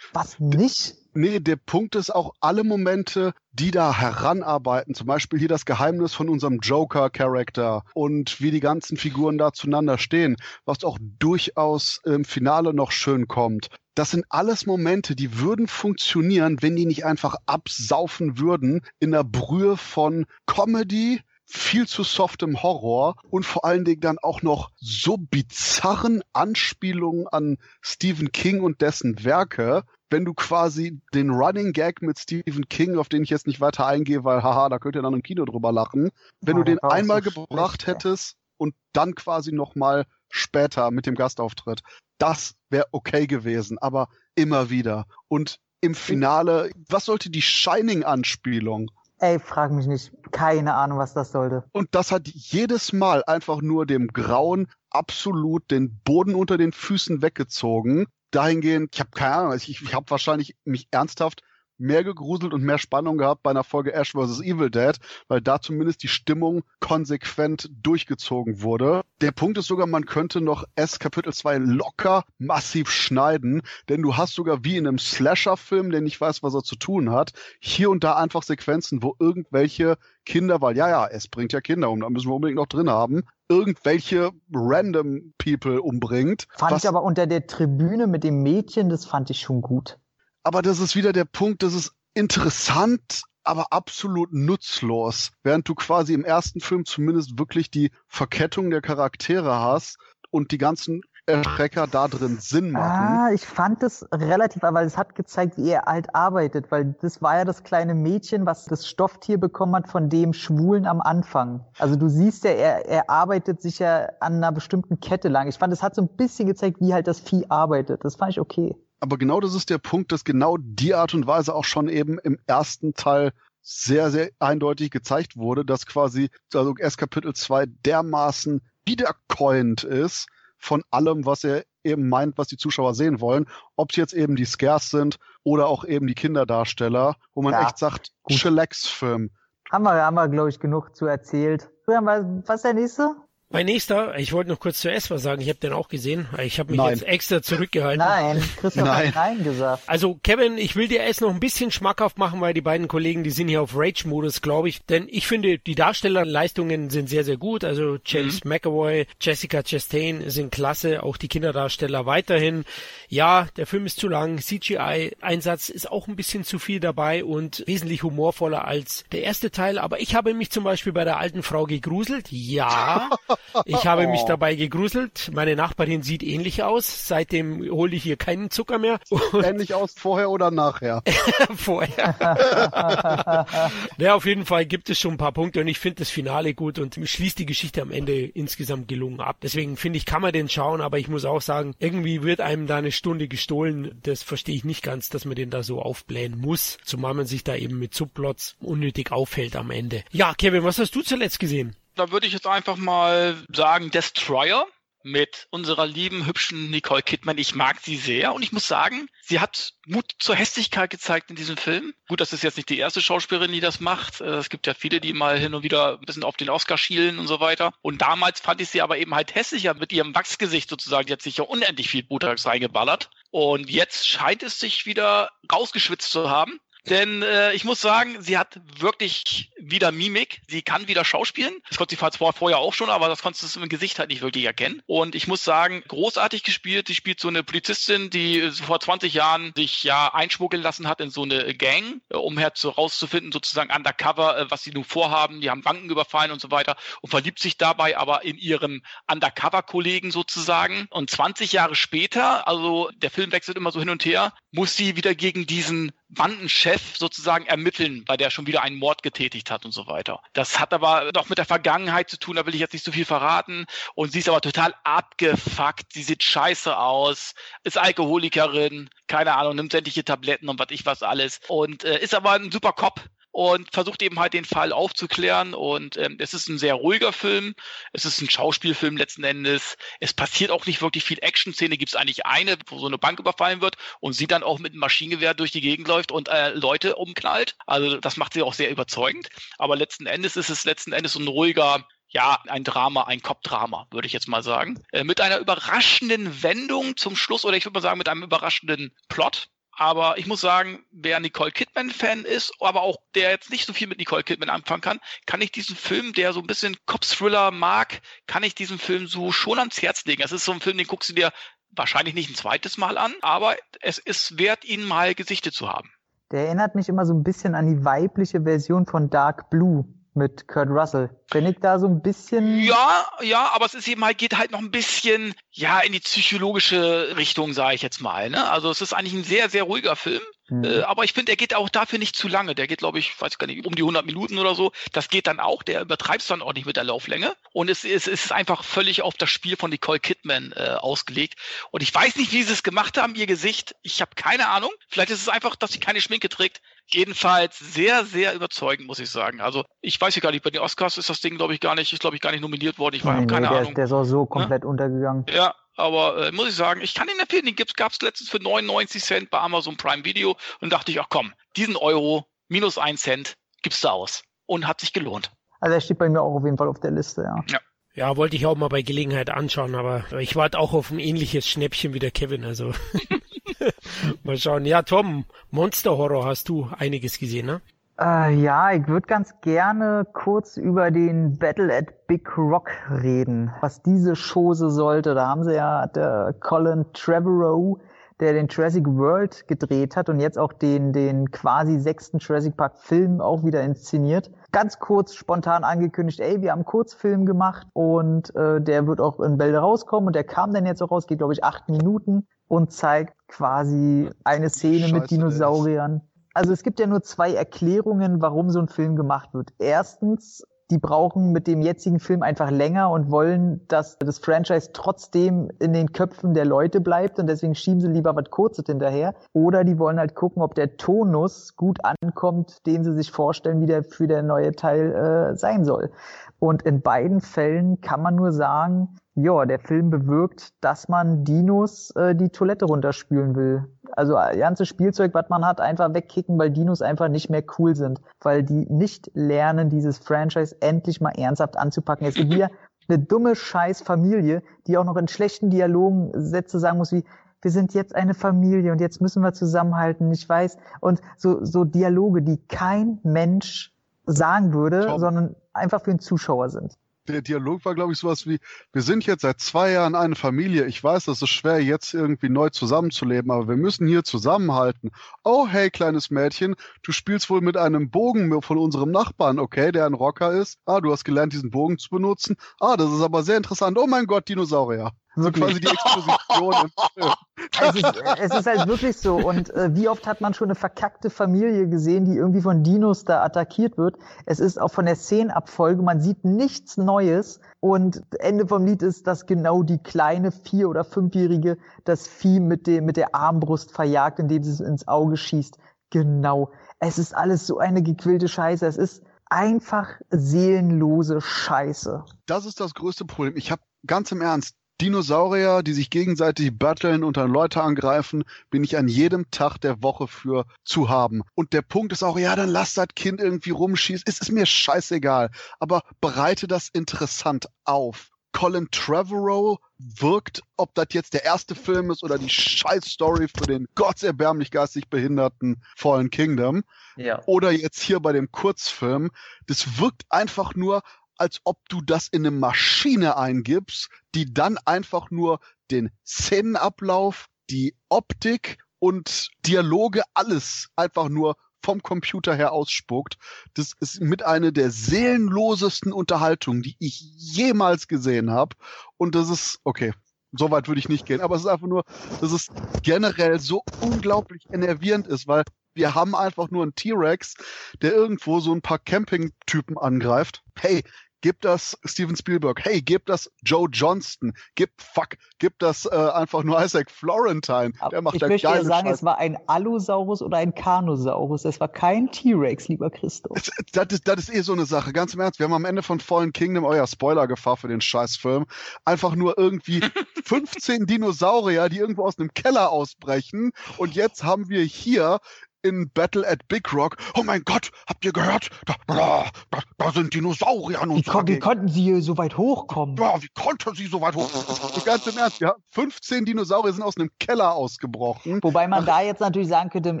was *laughs* nicht? Nee, der Punkt ist auch alle Momente, die da heranarbeiten, zum Beispiel hier das Geheimnis von unserem Joker-Charakter und wie die ganzen Figuren da zueinander stehen, was auch durchaus im Finale noch schön kommt. Das sind alles Momente, die würden funktionieren, wenn die nicht einfach absaufen würden in der Brühe von Comedy, viel zu softem Horror und vor allen Dingen dann auch noch so bizarren Anspielungen an Stephen King und dessen Werke, wenn du quasi den Running Gag mit Stephen King, auf den ich jetzt nicht weiter eingehe, weil haha, da könnt ihr dann im Kino drüber lachen, wenn oh, du den einmal so gebracht schlecht, hättest und dann quasi nochmal später mit dem Gastauftritt, das wäre okay gewesen, aber immer wieder. Und im Finale, was sollte die Shining-Anspielung? Ey, frag mich nicht. Keine Ahnung, was das sollte. Und das hat jedes Mal einfach nur dem Grauen absolut den Boden unter den Füßen weggezogen dahingehend, ich habe keine Ahnung, ich, ich habe wahrscheinlich mich ernsthaft mehr gegruselt und mehr Spannung gehabt bei einer Folge Ash vs. Evil Dead, weil da zumindest die Stimmung konsequent durchgezogen wurde. Der Punkt ist sogar, man könnte noch S Kapitel 2 locker massiv schneiden, denn du hast sogar wie in einem Slasher-Film, der nicht weiß, was er zu tun hat, hier und da einfach Sequenzen, wo irgendwelche Kinder, weil ja, ja, es bringt ja Kinder um, da müssen wir unbedingt noch drin haben, irgendwelche random People umbringt. Fand ich aber unter der Tribüne mit dem Mädchen, das fand ich schon gut. Aber das ist wieder der Punkt, das ist interessant, aber absolut nutzlos. Während du quasi im ersten Film zumindest wirklich die Verkettung der Charaktere hast und die ganzen Erschrecker da drin Sinn machen. Ah, ich fand das relativ, weil es hat gezeigt, wie er halt arbeitet, weil das war ja das kleine Mädchen, was das Stofftier bekommen hat von dem Schwulen am Anfang. Also du siehst ja, er, er arbeitet sich ja an einer bestimmten Kette lang. Ich fand, es hat so ein bisschen gezeigt, wie halt das Vieh arbeitet. Das fand ich okay. Aber genau das ist der Punkt, dass genau die Art und Weise auch schon eben im ersten Teil sehr, sehr eindeutig gezeigt wurde, dass quasi also erst Kapitel 2 dermaßen wiedercoined ist, von allem, was er eben meint, was die Zuschauer sehen wollen. Ob es jetzt eben die Scares sind oder auch eben die Kinderdarsteller, wo man ja, echt sagt, Chillax-Film. Haben wir, haben wir, glaube ich, genug zu erzählt. Was ist der nächste? Mein nächster, ich wollte noch kurz zu was sagen, ich habe den auch gesehen. Ich habe mich Nein. jetzt extra zurückgehalten. Nein, Christoph Nein. hat Nein gesagt. Also Kevin, ich will dir S noch ein bisschen schmackhaft machen, weil die beiden Kollegen, die sind hier auf Rage-Modus, glaube ich. Denn ich finde, die Darstellerleistungen sind sehr, sehr gut. Also James mhm. McAvoy, Jessica Chastain sind klasse, auch die Kinderdarsteller weiterhin. Ja, der Film ist zu lang, CGI-Einsatz ist auch ein bisschen zu viel dabei und wesentlich humorvoller als der erste Teil. Aber ich habe mich zum Beispiel bei der alten Frau gegruselt. Ja. *laughs* Ich habe mich oh. dabei gegruselt. Meine Nachbarin sieht ähnlich aus. Seitdem hole ich hier keinen Zucker mehr. Ähnlich aus vorher oder nachher? *laughs* vorher. *laughs* ja, auf jeden Fall gibt es schon ein paar Punkte und ich finde das Finale gut und schließt die Geschichte am Ende insgesamt gelungen ab. Deswegen finde ich, kann man den schauen, aber ich muss auch sagen, irgendwie wird einem da eine Stunde gestohlen. Das verstehe ich nicht ganz, dass man den da so aufblähen muss. Zumal man sich da eben mit Subplots unnötig aufhält am Ende. Ja, Kevin, was hast du zuletzt gesehen? Da würde ich jetzt einfach mal sagen Destroyer mit unserer lieben, hübschen Nicole Kidman. Ich mag sie sehr und ich muss sagen, sie hat Mut zur Hässlichkeit gezeigt in diesem Film. Gut, das ist jetzt nicht die erste Schauspielerin, die das macht. Äh, es gibt ja viele, die mal hin und wieder ein bisschen auf den Oscar schielen und so weiter. Und damals fand ich sie aber eben halt hässlicher mit ihrem Wachsgesicht sozusagen. Die hat sich ja unendlich viel Botox reingeballert. Und jetzt scheint es sich wieder rausgeschwitzt zu haben. Denn äh, ich muss sagen, sie hat wirklich wieder Mimik. Sie kann wieder schauspielen. Das konnte sie zwar vorher auch schon, aber das konntest du im Gesicht halt nicht wirklich erkennen. Und ich muss sagen, großartig gespielt. Sie spielt so eine Polizistin, die vor 20 Jahren sich ja einschmuggeln lassen hat in so eine Gang, äh, um herauszufinden, sozusagen undercover, äh, was sie nun vorhaben. Die haben Banken überfallen und so weiter und verliebt sich dabei aber in ihrem Undercover-Kollegen sozusagen. Und 20 Jahre später, also der Film wechselt immer so hin und her, muss sie wieder gegen diesen Bandenchef sozusagen ermitteln, weil der schon wieder einen Mord getätigt hat und so weiter. Das hat aber noch mit der Vergangenheit zu tun, da will ich jetzt nicht so viel verraten. Und sie ist aber total abgefuckt, sie sieht scheiße aus, ist Alkoholikerin, keine Ahnung, nimmt sämtliche Tabletten und was ich was alles. Und äh, ist aber ein super Cop, und versucht eben halt den Fall aufzuklären. Und ähm, es ist ein sehr ruhiger Film. Es ist ein Schauspielfilm letzten Endes. Es passiert auch nicht wirklich viel Action-Szene. Gibt es eigentlich eine, wo so eine Bank überfallen wird und sie dann auch mit einem Maschinengewehr durch die Gegend läuft und äh, Leute umknallt. Also das macht sie auch sehr überzeugend. Aber letzten Endes ist es letzten Endes so ein ruhiger ja, ein Drama, ein Cop-Drama, würde ich jetzt mal sagen. Äh, mit einer überraschenden Wendung zum Schluss, oder ich würde mal sagen, mit einem überraschenden Plot. Aber ich muss sagen, wer Nicole Kidman-Fan ist, aber auch der jetzt nicht so viel mit Nicole Kidman anfangen kann, kann ich diesen Film, der so ein bisschen Cop-Thriller mag, kann ich diesen Film so schon ans Herz legen. Es ist so ein Film, den guckst du dir wahrscheinlich nicht ein zweites Mal an, aber es ist wert, ihn mal gesichtet zu haben. Der erinnert mich immer so ein bisschen an die weibliche Version von Dark Blue mit Kurt Russell. Bin ich da so ein bisschen. Ja, ja, aber es ist eben halt, geht halt noch ein bisschen, ja, in die psychologische Richtung, sage ich jetzt mal. Ne? Also es ist eigentlich ein sehr, sehr ruhiger Film. Mhm. Äh, aber ich finde, er geht auch dafür nicht zu lange. Der geht, glaube ich, weiß gar nicht, um die 100 Minuten oder so. Das geht dann auch. Der übertreibt es dann auch nicht mit der Lauflänge. Und es, es, es ist einfach völlig auf das Spiel von Nicole Kidman äh, ausgelegt. Und ich weiß nicht, wie sie es gemacht haben, ihr Gesicht. Ich habe keine Ahnung. Vielleicht ist es einfach, dass sie keine Schminke trägt. Jedenfalls sehr, sehr überzeugend, muss ich sagen. Also ich weiß ja gar nicht, bei den Oscars ist das Ding, glaube ich, gar nicht, ist, glaube ich, gar nicht nominiert worden. Ich habe keine der Ahnung. Ist, der ist auch so komplett ja? untergegangen. Ja, aber äh, muss ich sagen, ich kann ihn empfehlen. Den gab es letztens für 99 Cent bei Amazon Prime Video und dachte ich, ach komm, diesen Euro minus 1 Cent gibst du aus. Und hat sich gelohnt. Also er steht bei mir auch auf jeden Fall auf der Liste, ja. Ja. Ja, wollte ich auch mal bei Gelegenheit anschauen, aber ich warte auch auf ein ähnliches Schnäppchen wie der Kevin, also. *laughs* *laughs* mal schauen. Ja, Tom, Monster Horror hast du einiges gesehen, ne? Äh, ja, ich würde ganz gerne kurz über den Battle at Big Rock reden. Was diese Chose sollte, da haben sie ja der Colin Trevorrow, der den Jurassic World gedreht hat und jetzt auch den, den quasi sechsten Jurassic Park Film auch wieder inszeniert. Ganz kurz spontan angekündigt, ey, wir haben einen Kurzfilm gemacht und äh, der wird auch in Bälde rauskommen und der kam dann jetzt auch raus, geht glaube ich acht Minuten und zeigt quasi eine Szene Scheiße, mit Dinosauriern also es gibt ja nur zwei Erklärungen, warum so ein Film gemacht wird. Erstens, die brauchen mit dem jetzigen Film einfach länger und wollen, dass das Franchise trotzdem in den Köpfen der Leute bleibt und deswegen schieben sie lieber was Kurzes hinterher. Oder die wollen halt gucken, ob der Tonus gut ankommt, den sie sich vorstellen, wie der für der neue Teil äh, sein soll. Und in beiden Fällen kann man nur sagen, ja, der Film bewirkt, dass man Dinos äh, die Toilette runterspülen will. Also äh, ganze Spielzeug, was man hat, einfach wegkicken, weil Dinos einfach nicht mehr cool sind. Weil die nicht lernen, dieses Franchise endlich mal ernsthaft anzupacken. Es gibt hier *laughs* eine dumme scheiß Familie, die auch noch in schlechten Dialogen Sätze sagen muss wie, wir sind jetzt eine Familie und jetzt müssen wir zusammenhalten, ich weiß. Und so, so Dialoge, die kein Mensch sagen würde, Tom. sondern einfach für den Zuschauer sind der Dialog war, glaube ich, sowas wie, wir sind jetzt seit zwei Jahren eine Familie. Ich weiß, es ist schwer, jetzt irgendwie neu zusammenzuleben, aber wir müssen hier zusammenhalten. Oh, hey, kleines Mädchen, du spielst wohl mit einem Bogen von unserem Nachbarn, okay, der ein Rocker ist. Ah, du hast gelernt, diesen Bogen zu benutzen. Ah, das ist aber sehr interessant. Oh mein Gott, Dinosaurier. So quasi die Exposition. *laughs* Es ist, es ist halt wirklich so. Und äh, wie oft hat man schon eine verkackte Familie gesehen, die irgendwie von Dinos da attackiert wird? Es ist auch von der Szenenabfolge, man sieht nichts Neues. Und Ende vom Lied ist, dass genau die kleine vier- oder fünfjährige das Vieh mit, dem, mit der Armbrust verjagt, indem sie es ins Auge schießt. Genau. Es ist alles so eine gequillte Scheiße. Es ist einfach seelenlose Scheiße. Das ist das größte Problem. Ich habe ganz im Ernst, Dinosaurier, die sich gegenseitig battlen und dann Leute angreifen, bin ich an jedem Tag der Woche für zu haben. Und der Punkt ist auch, ja, dann lass das Kind irgendwie rumschießen. Es ist mir scheißegal. Aber bereite das interessant auf. Colin Trevorrow wirkt, ob das jetzt der erste Film ist oder die Scheiß-Story für den gottserbärmlich geistig behinderten Fallen Kingdom. Ja. Oder jetzt hier bei dem Kurzfilm. Das wirkt einfach nur, als ob du das in eine Maschine eingibst, die dann einfach nur den Szenenablauf, die Optik und Dialoge, alles einfach nur vom Computer her ausspuckt. Das ist mit einer der seelenlosesten Unterhaltungen, die ich jemals gesehen habe. Und das ist, okay, so weit würde ich nicht gehen, aber es ist einfach nur, dass es generell so unglaublich enervierend ist, weil wir haben einfach nur einen T-Rex, der irgendwo so ein paar Campingtypen angreift. Hey, gib das Steven Spielberg, hey, gib das Joe Johnston, gib fuck, gib das äh, einfach nur Isaac Florentine. Der macht ich möchte ja sagen, Scheiße. es war ein Allosaurus oder ein Carnosaurus. Es war kein T-Rex, lieber Christoph. Das, das, ist, das ist eh so eine Sache, ganz im Ernst. Wir haben am Ende von Fallen Kingdom, euer Spoiler-Gefahr für den Scheißfilm, einfach nur irgendwie *laughs* 15 Dinosaurier, die irgendwo aus einem Keller ausbrechen. Und jetzt haben wir hier in Battle at Big Rock, oh mein Gott, habt ihr gehört? Da, da, da, sind Dinosaurier an Wie, uns wie dagegen. konnten sie hier so weit hochkommen? Ja, wie konnte sie so weit hoch? Und *laughs* ganz im Ernst, ja, 15 Dinosaurier sind aus einem Keller ausgebrochen. Wobei man da jetzt natürlich sagen könnte, im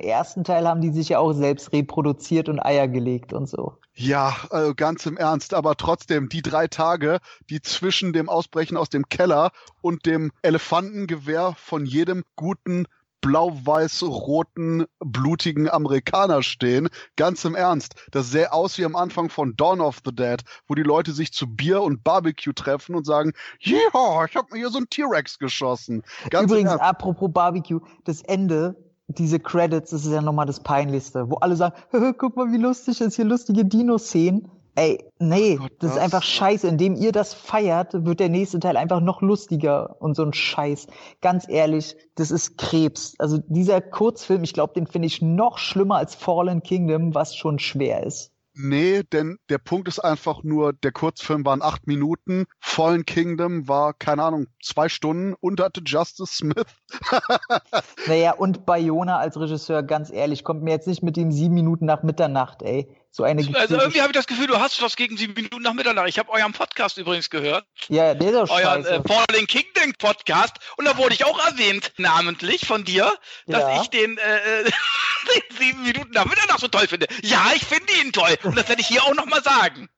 ersten Teil haben die sich ja auch selbst reproduziert und Eier gelegt und so. Ja, äh, ganz im Ernst, aber trotzdem, die drei Tage, die zwischen dem Ausbrechen aus dem Keller und dem Elefantengewehr von jedem guten blau-weiß-roten, blutigen Amerikaner stehen. Ganz im Ernst. Das sähe aus wie am Anfang von Dawn of the Dead, wo die Leute sich zu Bier und Barbecue treffen und sagen, ja, ich habe mir hier so einen T-Rex geschossen. Ganz im Übrigens, apropos Barbecue, das Ende, diese Credits, das ist ja nochmal das Peinlichste, wo alle sagen, *laughs* guck mal, wie lustig ist hier lustige Dino-Szenen. Ey, nee, Gott, das ist das- einfach scheiße. Indem ihr das feiert, wird der nächste Teil einfach noch lustiger und so ein Scheiß. Ganz ehrlich, das ist Krebs. Also dieser Kurzfilm, ich glaube, den finde ich noch schlimmer als Fallen Kingdom, was schon schwer ist. Nee, denn der Punkt ist einfach nur, der Kurzfilm waren acht Minuten, Fallen Kingdom war, keine Ahnung, zwei Stunden und hatte Justice Smith. *laughs* Naja, und Bayona als Regisseur, ganz ehrlich, kommt mir jetzt nicht mit dem sieben Minuten nach Mitternacht, ey. So eine also irgendwie habe ich das Gefühl, du hast was gegen sieben Minuten nach Mitternacht. Ich habe euren Podcast übrigens gehört. Ja, der ist auch Euren scheiße. äh, Falling Kingdom Podcast. Und da wurde ich auch erwähnt, namentlich von dir, dass Ja. ich den, äh, *laughs* den sieben Minuten nach Mitternacht so toll finde. Ja, ich finde ihn toll. Und das werde ich hier auch nochmal sagen.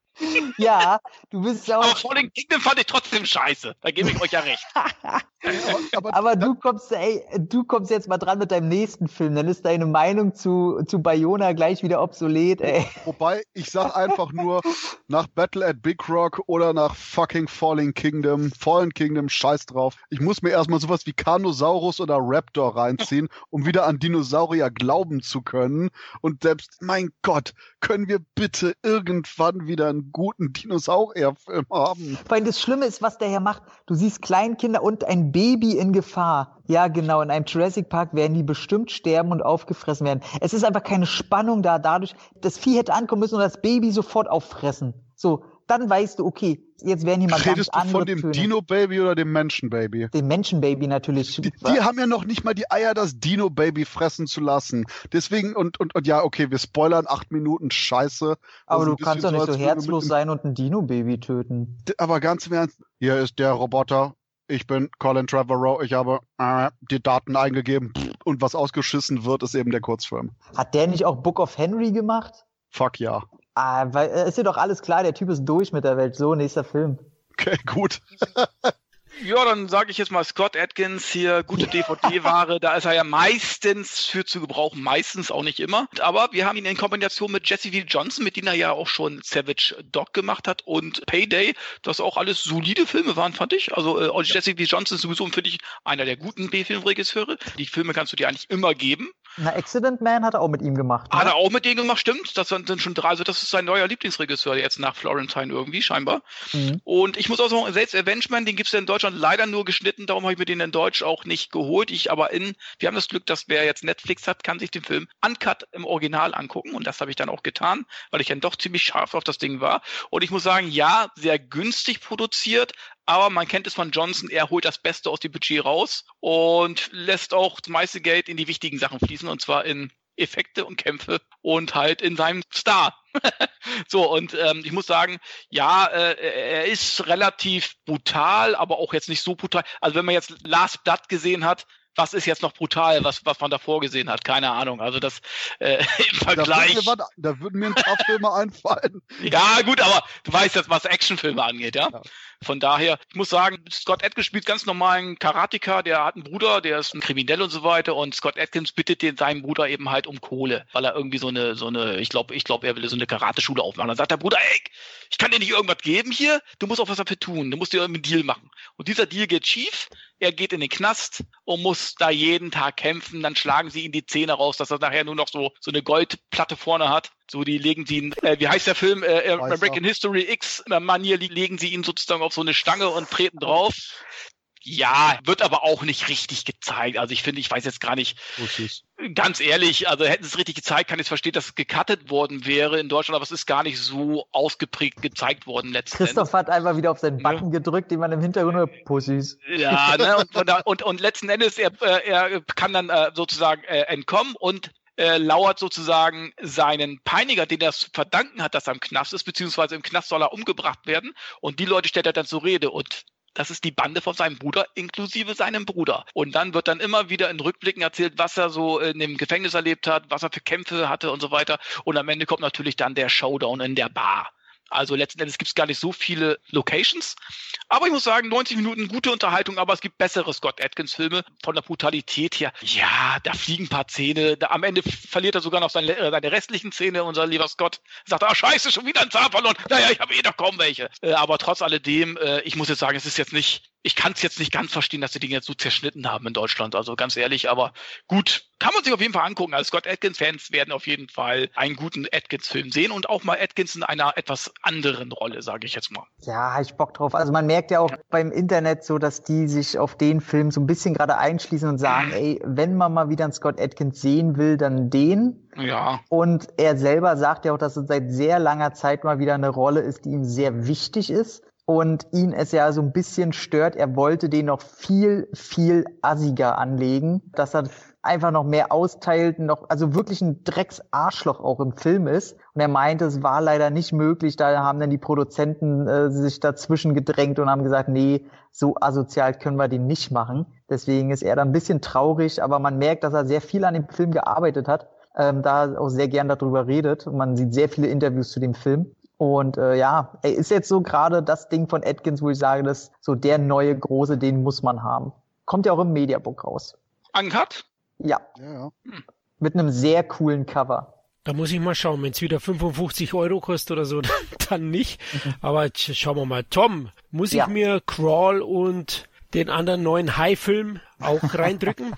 Ja, du bist Aber auch. Falling Kingdom fand ich trotzdem scheiße. Da gebe ich euch ja recht. *laughs* aber, aber du kommst, ey, du kommst jetzt mal dran mit deinem nächsten Film. Dann ist deine Meinung zu, zu Bayona gleich wieder obsolet, ey. Wobei, ich sag einfach nur, nach Battle at Big Rock oder nach fucking Falling Kingdom, Fallen Kingdom, scheiß drauf. Ich muss mir erstmal sowas wie Carnosaurus oder Raptor reinziehen, um wieder an Dinosaurier glauben zu können. Und selbst, mein Gott, können wir bitte irgendwann wieder einen guten Dinosaurierfilm haben? Weil das Schlimme ist, was der hier macht. Du siehst Kleinkinder und ein Baby in Gefahr. Ja, genau. In einem Jurassic Park werden die bestimmt sterben und aufgefressen werden. Es ist einfach keine Spannung da. Dadurch, das Vieh hätte ankommen müssen und das Baby sofort auffressen. So, dann weißt du, okay, jetzt werden hier mal ganz Redest du andere von dem. Dino-Baby oder dem Menschen-Baby? dem Menschenbaby natürlich. Die, die haben ja noch nicht mal die Eier, das Dino-Baby fressen zu lassen. Deswegen, und, und, und ja, okay, wir spoilern acht Minuten Scheiße. aber du kannst doch nicht so herzlos sein und ein Dino-Baby töten. Aber ganz im Ernst, hier ist der Roboter. Ich bin Colin Trevorrow. Ich habe äh, die Daten eingegeben und was ausgeschissen wird, ist eben der Kurzfilm. Hat der nicht auch Book of Henry gemacht? Fuck ja. Ah, weil äh, ist dir doch alles klar, der Typ ist durch mit der Welt. So, nächster Film. Okay, gut. *laughs* Ja, dann sage ich jetzt mal Scott Atkins hier, gute DVD-Ware. da ist er ja meistens für zu gebrauchen, meistens auch nicht immer. Aber wir haben ihn in Kombination mit Jesse V. Johnson, mit dem er ja auch schon Savage Dog gemacht hat und Payday, das auch alles solide Filme waren, fand ich. Also äh, Jesse V. Johnson ist sowieso, finde ich, einer der guten B-Film-Regisseure. Die Filme kannst du dir eigentlich immer geben. Na, Accident Man hat er auch mit ihm gemacht. Ne? Hat er auch mit denen gemacht, stimmt. Das sind schon drei, also das ist sein neuer Lieblingsregisseur jetzt nach Florentine irgendwie, scheinbar. Mhm. Und ich muss auch sagen, selbst Avengement, den gibt's ja in Deutschland leider nur geschnitten, darum habe ich mir den in Deutsch auch nicht geholt. Ich aber in, wir haben das Glück, dass wer jetzt Netflix hat, kann sich den Film uncut im Original angucken. Und das habe ich dann auch getan, weil ich dann doch ziemlich scharf auf das Ding war. Und ich muss sagen, ja, sehr günstig produziert, aber man kennt es von Johnson, er holt das Beste aus dem Budget raus und lässt auch das meiste Geld in die wichtigen Sachen fließen, und zwar in Effekte und Kämpfe und halt in seinem Star. *laughs* so, und ähm, ich muss sagen, ja, äh, er ist relativ brutal, aber auch jetzt nicht so brutal. Also wenn man jetzt Last Blood gesehen hat, was ist jetzt noch brutal, was, was man davor gesehen hat? Keine Ahnung. Also das äh, *laughs* im Da würden, Vergleich. mir, was- da würden mir ein paar Filme einfallen. Ja, gut, aber du weißt jetzt, was Actionfilme angeht, ja? Ja. Von daher, ich muss sagen, Scott Atkins spielt ganz normalen Karateka, der hat einen Bruder, der ist ein Kriminell und so weiter und Scott Atkins bittet den seinen Bruder eben halt um Kohle, weil er irgendwie so eine, so eine, ich glaube, ich glaube, er will so eine Karateschule aufmachen. Dann sagt der Bruder, ey, ich kann dir nicht irgendwas geben hier, du musst auch was dafür tun, du musst dir irgendeinen Deal machen. Und dieser Deal geht schief, er geht in den Knast und muss da jeden Tag kämpfen, dann schlagen sie ihm die Zähne raus, dass er nachher nur noch so, so eine Goldplatte vorne hat. So, die legen sie ihn, äh, wie heißt der Film, äh, äh. American History X Manier, legen sie ihn sozusagen auf so eine Stange und treten drauf. Ja, wird aber auch nicht richtig gezeigt. Also ich finde, ich weiß jetzt gar nicht, ganz ehrlich, also hätten sie es richtig gezeigt, kann ich verstehen, dass es gecuttet worden wäre in Deutschland, aber es ist gar nicht so ausgeprägt gezeigt worden letzten Christoph hat einfach wieder auf seinen Ja. Button gedrückt, den man im Hintergrund hört. Pussys. Ja, ne, und, von da, und, und letzten Endes, er, äh, er kann dann äh, sozusagen äh, entkommen und äh, lauert sozusagen seinen Peiniger, den er es zu verdanken hat, dass er im Knast ist, beziehungsweise im Knast soll er umgebracht werden. Und die Leute stellt er dann zur Rede. Und das ist die Bande von seinem Bruder, inklusive seinem Bruder. Und dann wird dann immer wieder in Rückblicken erzählt, was er so in dem Gefängnis erlebt hat, was er für Kämpfe hatte und so weiter. Und am Ende kommt natürlich dann der Showdown in der Bar. Also letzten Endes gibt es gar nicht so viele Locations. Aber ich muss sagen, 90 Minuten gute Unterhaltung, aber es gibt bessere Scott Atkins-Filme von der Brutalität her. Ja, da fliegen ein paar Zähne. Da, am Ende verliert er sogar noch seine, äh, seine restlichen Zähne, unser lieber Scott. Sagt, ah, scheiße, schon wieder ein Zahn verloren. Naja, ich habe eh noch kaum welche. Äh, aber trotz alledem, äh, ich muss jetzt sagen, es ist jetzt nicht, ich kann es jetzt nicht ganz verstehen, dass sie den jetzt so zerschnitten haben in Deutschland. Also ganz ehrlich, aber gut, kann man sich auf jeden Fall angucken. Also Scott Atkins-Fans werden auf jeden Fall einen guten Atkins-Film sehen und auch mal Atkins in einer etwas anderen Rolle, sage ich jetzt mal. Ja, ich Bock drauf. Also man merkt ja auch beim Internet so, dass die sich auf den Film so ein bisschen gerade einschließen und sagen, ey, wenn man mal wieder einen Scott Atkins sehen will, dann den. Ja, Und er selber sagt ja auch, dass es seit sehr langer Zeit mal wieder eine Rolle ist, die ihm sehr wichtig ist. Und ihn es ja so ein bisschen stört. Er wollte den noch viel, viel assiger anlegen, dass er einfach noch mehr austeilt, noch, also wirklich ein Drecksarschloch auch im Film ist. Und er meinte, es war leider nicht möglich. Da haben dann die Produzenten äh, sich dazwischen gedrängt und haben gesagt, nee, so asozial können wir den nicht machen. Deswegen ist er da ein bisschen traurig, aber man merkt, dass er sehr viel an dem Film gearbeitet hat, ähm, da auch sehr gern darüber redet. Und man sieht sehr viele Interviews zu dem Film. Und äh, ja, er ist jetzt so gerade das Ding von Atkins, wo ich sage, das ist so der neue große, den muss man haben. Kommt ja auch im Mediabook raus. Uncut? Ja. ja, ja. Hm. Mit einem sehr coolen Cover. Da muss ich mal schauen, wenn es wieder 55 Euro kostet oder so, *laughs* dann nicht. Mhm. Aber schauen wir mal. Tom, muss ich ja. mir Crawl und den anderen neuen High-Film auch reindrücken?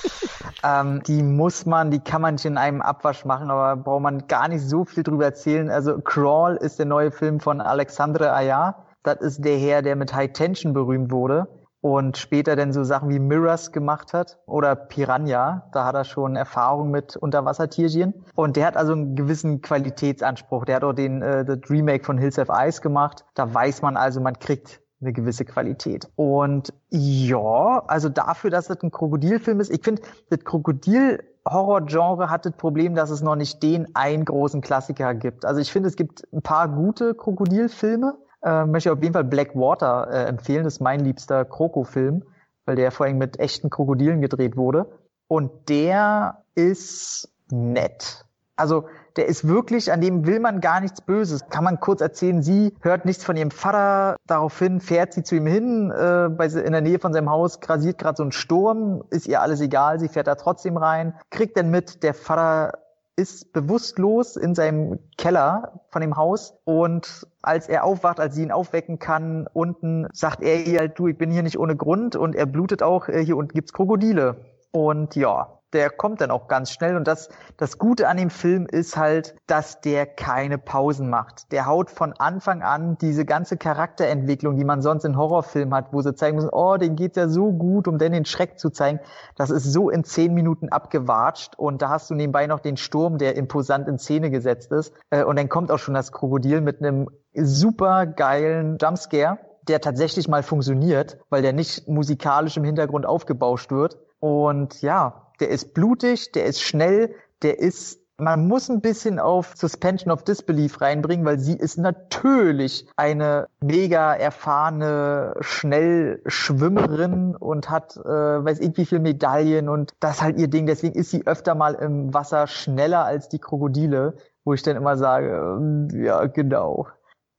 *laughs* ähm, die muss man, die kann man nicht in einem Abwasch machen, aber braucht man gar nicht so viel drüber erzählen. Also Crawl ist der neue Film von Alexandre Ayar. Das ist der Herr, der mit High Tension berühmt wurde und später dann so Sachen wie Mirrors gemacht hat oder Piranha. Da hat er schon Erfahrung mit Unterwassertierchen. Und der hat also einen gewissen Qualitätsanspruch. Der hat auch den äh, das Remake von Hills of Ice gemacht. Da weiß man also, man kriegt eine gewisse Qualität. Und ja, also dafür, dass das ein Krokodilfilm ist, ich finde, das Krokodil Horror-Genre hat das Problem, dass es noch nicht den einen großen Klassiker gibt. Also ich finde, es gibt ein paar gute Krokodilfilme, äh, möchte ich auf jeden Fall Blackwater äh, empfehlen. Das ist mein liebster Kroko-Film, weil der vorhin mit echten Krokodilen gedreht wurde. Und der ist nett. Also der ist wirklich, an dem will man gar nichts Böses. Kann man kurz erzählen, sie hört nichts von ihrem Vater, daraufhin fährt sie zu ihm hin, äh, bei, in der Nähe von seinem Haus grasiert gerade so ein Sturm, ist ihr alles egal, sie fährt da trotzdem rein, kriegt dann mit, der Vater ist bewusstlos in seinem Keller von dem Haus. Und als er aufwacht, als sie ihn aufwecken kann, unten sagt er ihr halt, du, ich bin hier nicht ohne Grund. Und er blutet auch, äh, hier unten gibt's Krokodile. Und ja, der kommt dann auch ganz schnell. Und das, das Gute an dem Film ist halt, dass der keine Pausen macht. Der haut von Anfang an diese ganze Charakterentwicklung, die man sonst in Horrorfilmen hat, wo sie zeigen müssen, oh, den geht's ja so gut, um dann den Schreck zu zeigen. Das ist so in zehn Minuten abgewatscht. Und da hast du nebenbei noch den Sturm, der imposant in Szene gesetzt ist. Äh, und dann kommt auch schon das Krokodil mit einem super geilen Jumpscare der tatsächlich mal funktioniert, weil der nicht musikalisch im Hintergrund aufgebauscht wird. Und ja, der ist blutig, der ist schnell, der ist man muss ein bisschen auf Suspension of Disbelief reinbringen, weil sie ist natürlich eine mega erfahrene Schnellschwimmerin und hat, äh, weiß ich wie viele Medaillen und das ist halt ihr Ding. Deswegen ist sie öfter mal im Wasser schneller als die Krokodile, wo ich dann immer sage, äh, ja, genau.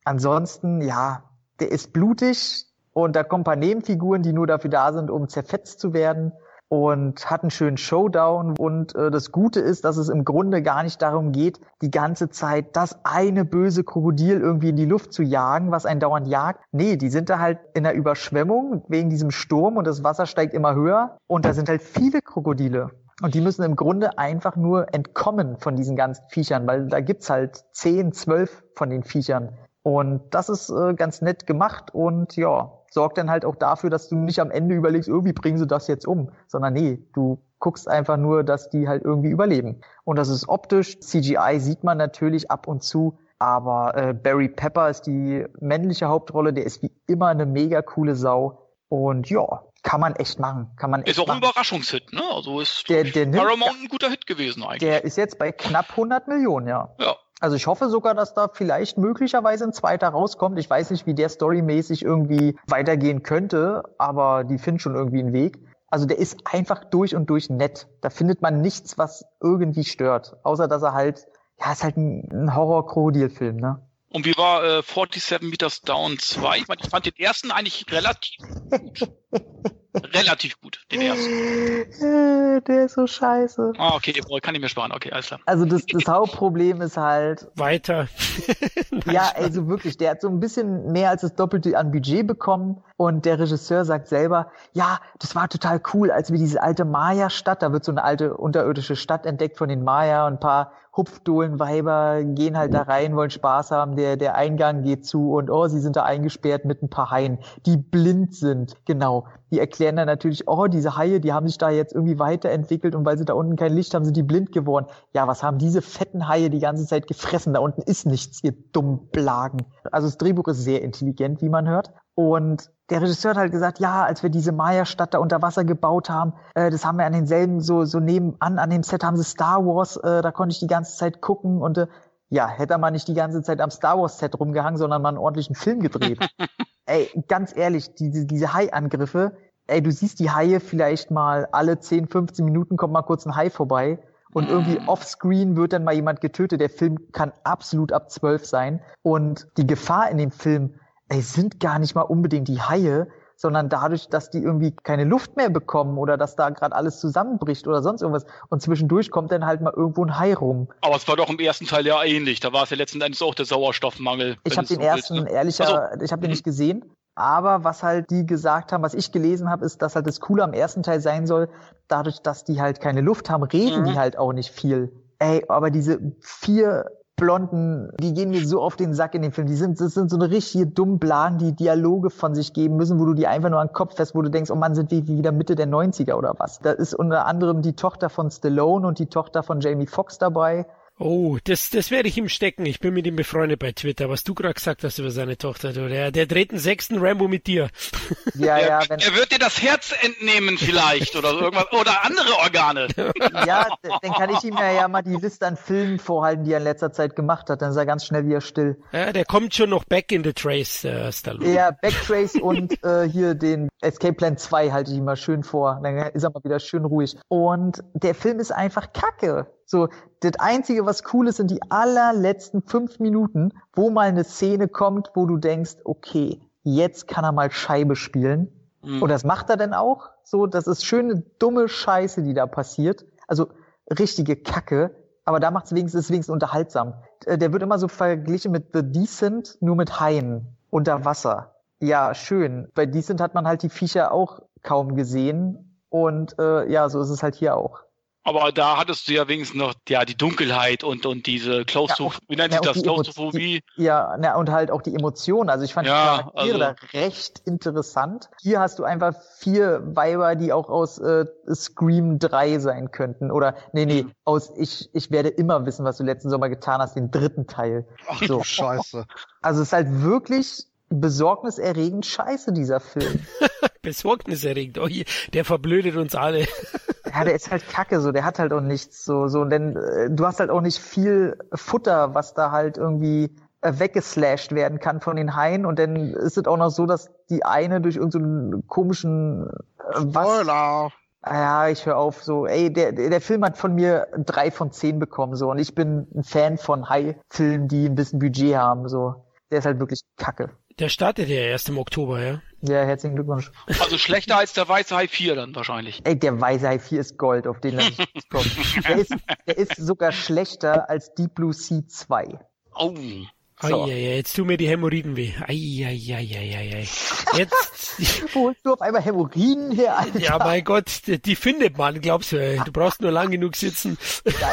Ansonsten, ja, der ist blutig und da kommen ein paar Nebenfiguren, die nur dafür da sind, um zerfetzt zu werden und hat einen schönen Showdown. Und äh, das Gute ist, dass es im Grunde gar nicht darum geht, die ganze Zeit das eine böse Krokodil irgendwie in die Luft zu jagen, was einen dauernd jagt. Nee, die sind da halt in der Überschwemmung wegen diesem Sturm und das Wasser steigt immer höher und da sind halt viele Krokodile. Und die müssen im Grunde einfach nur entkommen von diesen ganzen Viechern, weil da gibt's halt zehn, zwölf von den Viechern. Und das ist äh, ganz nett gemacht und ja, sorgt dann halt auch dafür, dass du nicht am Ende überlegst, irgendwie bringen sie das jetzt um, sondern nee, du guckst einfach nur, dass die halt irgendwie überleben. Und das ist optisch. CGI sieht man natürlich ab und zu, aber äh, Barry Pepper ist die männliche Hauptrolle, der ist wie immer eine mega coole Sau. Und ja, kann man echt machen. Kann man ist auch ein Überraschungshit, ne? Also ist der, der Paramount nimmt, ein guter Hit gewesen eigentlich. Der ist jetzt bei knapp 100 Millionen, ja. Ja. Also ich hoffe sogar, dass da vielleicht möglicherweise ein zweiter rauskommt. Ich weiß nicht, wie der storymäßig irgendwie weitergehen könnte, aber die finden schon irgendwie einen Weg. Also der ist einfach durch und durch nett. Da findet man nichts, was irgendwie stört. Außer dass er halt, ja, ist halt ein, ein Horror-Krokodil-Film, ne? Und wie war äh, 47 Meters Down 2? Ich, mein, ich fand den ersten eigentlich relativ *laughs* gut. Relativ gut, den ersten. *laughs* Der ist so scheiße. Ah, okay, kann ich mir sparen. Okay, alles klar. Also das, das Hauptproblem ist halt... *laughs* Weiter. *laughs* ja, also wirklich, der hat so ein bisschen mehr als das Doppelte an Budget bekommen und der Regisseur sagt selber, ja, das war total cool, als wir diese alte Maya-Stadt, da wird so eine alte unterirdische Stadt entdeckt von den Maya und ein paar Hupfdohlenweiber gehen halt da rein, wollen Spaß haben, der, der Eingang geht zu und oh, sie sind da eingesperrt mit ein paar Haien, die blind sind. Genau. Die erklären dann natürlich, oh, diese Haie, die haben sich da jetzt irgendwie weiterentwickelt und weil sie da unten kein Licht haben, sind die blind geworden. Ja, was haben diese fetten Haie die ganze Zeit gefressen? Da unten ist nichts, ihr dumm Blagen. Also das Drehbuch ist sehr intelligent, wie man hört. Und der Regisseur hat halt gesagt, ja, als wir diese Maya-Stadt da unter Wasser gebaut haben, äh, das haben wir an denselben, so, so nebenan an dem Set haben sie Star Wars, äh, da konnte ich die ganze Zeit gucken und äh, ja, hätte er mal nicht die ganze Zeit am Star Wars Set rumgehangen, sondern mal einen ordentlichen Film gedreht. *laughs* ey, ganz ehrlich, diese, diese Hai-Angriffe, ey, du siehst die Haie vielleicht mal alle 10, 15 Minuten kommt mal kurz ein Hai vorbei und irgendwie mhm. offscreen wird dann mal jemand getötet. Der Film kann absolut ab 12 sein und die Gefahr in dem Film ey, sind gar nicht mal unbedingt die Haie, sondern dadurch, dass die irgendwie keine Luft mehr bekommen oder dass da gerade alles zusammenbricht oder sonst irgendwas. Und zwischendurch kommt dann halt mal irgendwo ein Hai rum. Aber es war doch im ersten Teil ja ähnlich. Da war es ja letzten Endes auch der Sauerstoffmangel. Ich habe den so ersten, willst, ne? ehrlicher, also, ich habe den nicht gesehen. Aber was halt die gesagt haben, was ich gelesen habe, ist, dass halt das Coole am ersten Teil sein soll, dadurch, dass die halt keine Luft haben, reden mhm. die halt auch nicht viel. Ey, aber diese vier Blonden, die gehen mir so auf den Sack in dem Film. Die sind, das sind so eine richtige dumme Blagen, die Dialoge von sich geben müssen, wo du die einfach nur an den Kopf fest, wo du denkst, oh Mann, sind wir wieder Mitte der 90er oder was? Da ist unter anderem die Tochter von Stallone und die Tochter von Jamie Foxx dabei. Oh, das, das werde ich ihm stecken. Ich bin mit ihm befreundet bei Twitter. Was du gerade gesagt hast über seine Tochter, du, der, der dreht einen sechsten Rambo mit dir. Ja, ja. Wenn, er wird dir das Herz entnehmen vielleicht oder irgendwas oder andere Organe. *laughs* Ja, dann kann ich ihm ja, ja mal die Liste an Filmen vorhalten, die er in letzter Zeit gemacht hat. Dann ist er ganz schnell wieder still. Ja, der kommt schon noch back in the trace, äh, Stallone. Ja, Backtrace und äh, hier den Escape Plan 2 halte ich ihm mal schön vor. Dann ist er mal wieder schön ruhig. Und der Film ist einfach kacke. So, das Einzige, was cool ist, sind die allerletzten fünf Minuten, wo mal eine Szene kommt, wo du denkst, okay, jetzt kann er mal Scheibe spielen. Mhm. Und das macht er dann auch. So, das ist schöne, dumme Scheiße, die da passiert. Also richtige Kacke. Aber da macht es wenigstens, wenigstens unterhaltsam. Äh, der wird immer so verglichen mit The Decent, nur mit Haien unter Wasser. Ja, schön. Bei Decent hat man halt die Viecher auch kaum gesehen. Und äh, ja, so ist es halt hier auch. Aber da hattest du ja wenigstens noch ja, die Dunkelheit und, und diese Klaustrophobie, ja, wie nennt sich das, Klaustrophobie? Ja, na, und halt auch die Emotionen. Also ich fand ja, die Charaktere also, da recht interessant. Hier hast du einfach vier Weiber, die auch aus äh, Scream 3 sein könnten. Oder, nee, nee, mhm. aus ich, ich werde immer wissen, was du letzten Sommer getan hast, den dritten Teil. Ach so. Scheiße. Also es ist halt wirklich besorgniserregend scheiße, dieser Film. *laughs* besorgniserregend. Oh, der verblödet uns alle. Ja, der ist halt kacke, so, der hat halt auch nichts, so, so, denn äh, du hast halt auch nicht viel Futter, was da halt irgendwie äh, weggeslasht werden kann von den Haien und dann ist es auch noch so, dass die eine durch irgendeinen so komischen äh, Spoiler. Ah ja, ich höre auf, so, ey, der, der Film hat von mir drei von zehn bekommen, so, und ich bin ein Fan von Hai-Filmen, die ein bisschen Budget haben, so. Der ist halt wirklich kacke. Der startet ja erst im Oktober, ja? Ja, herzlichen Glückwunsch. Also schlechter als der Weiße Hai 4 dann wahrscheinlich. Ey, der Weiße Hai 4 ist Gold, auf den lasse ich nicht *laughs* kommen. der, ist, der ist sogar schlechter als Deep Blue Sea 2. Oh. So. Ai, ai, jetzt tun mir die Hämorrhoiden weh. Ai, ai, ai, ai, ai. Jetzt. *laughs* Wo holst du auf einmal Hämorrhoiden her, Alter? Ja, mein Gott, die, die findet man, glaubst du. Ey. Du brauchst nur lang genug sitzen.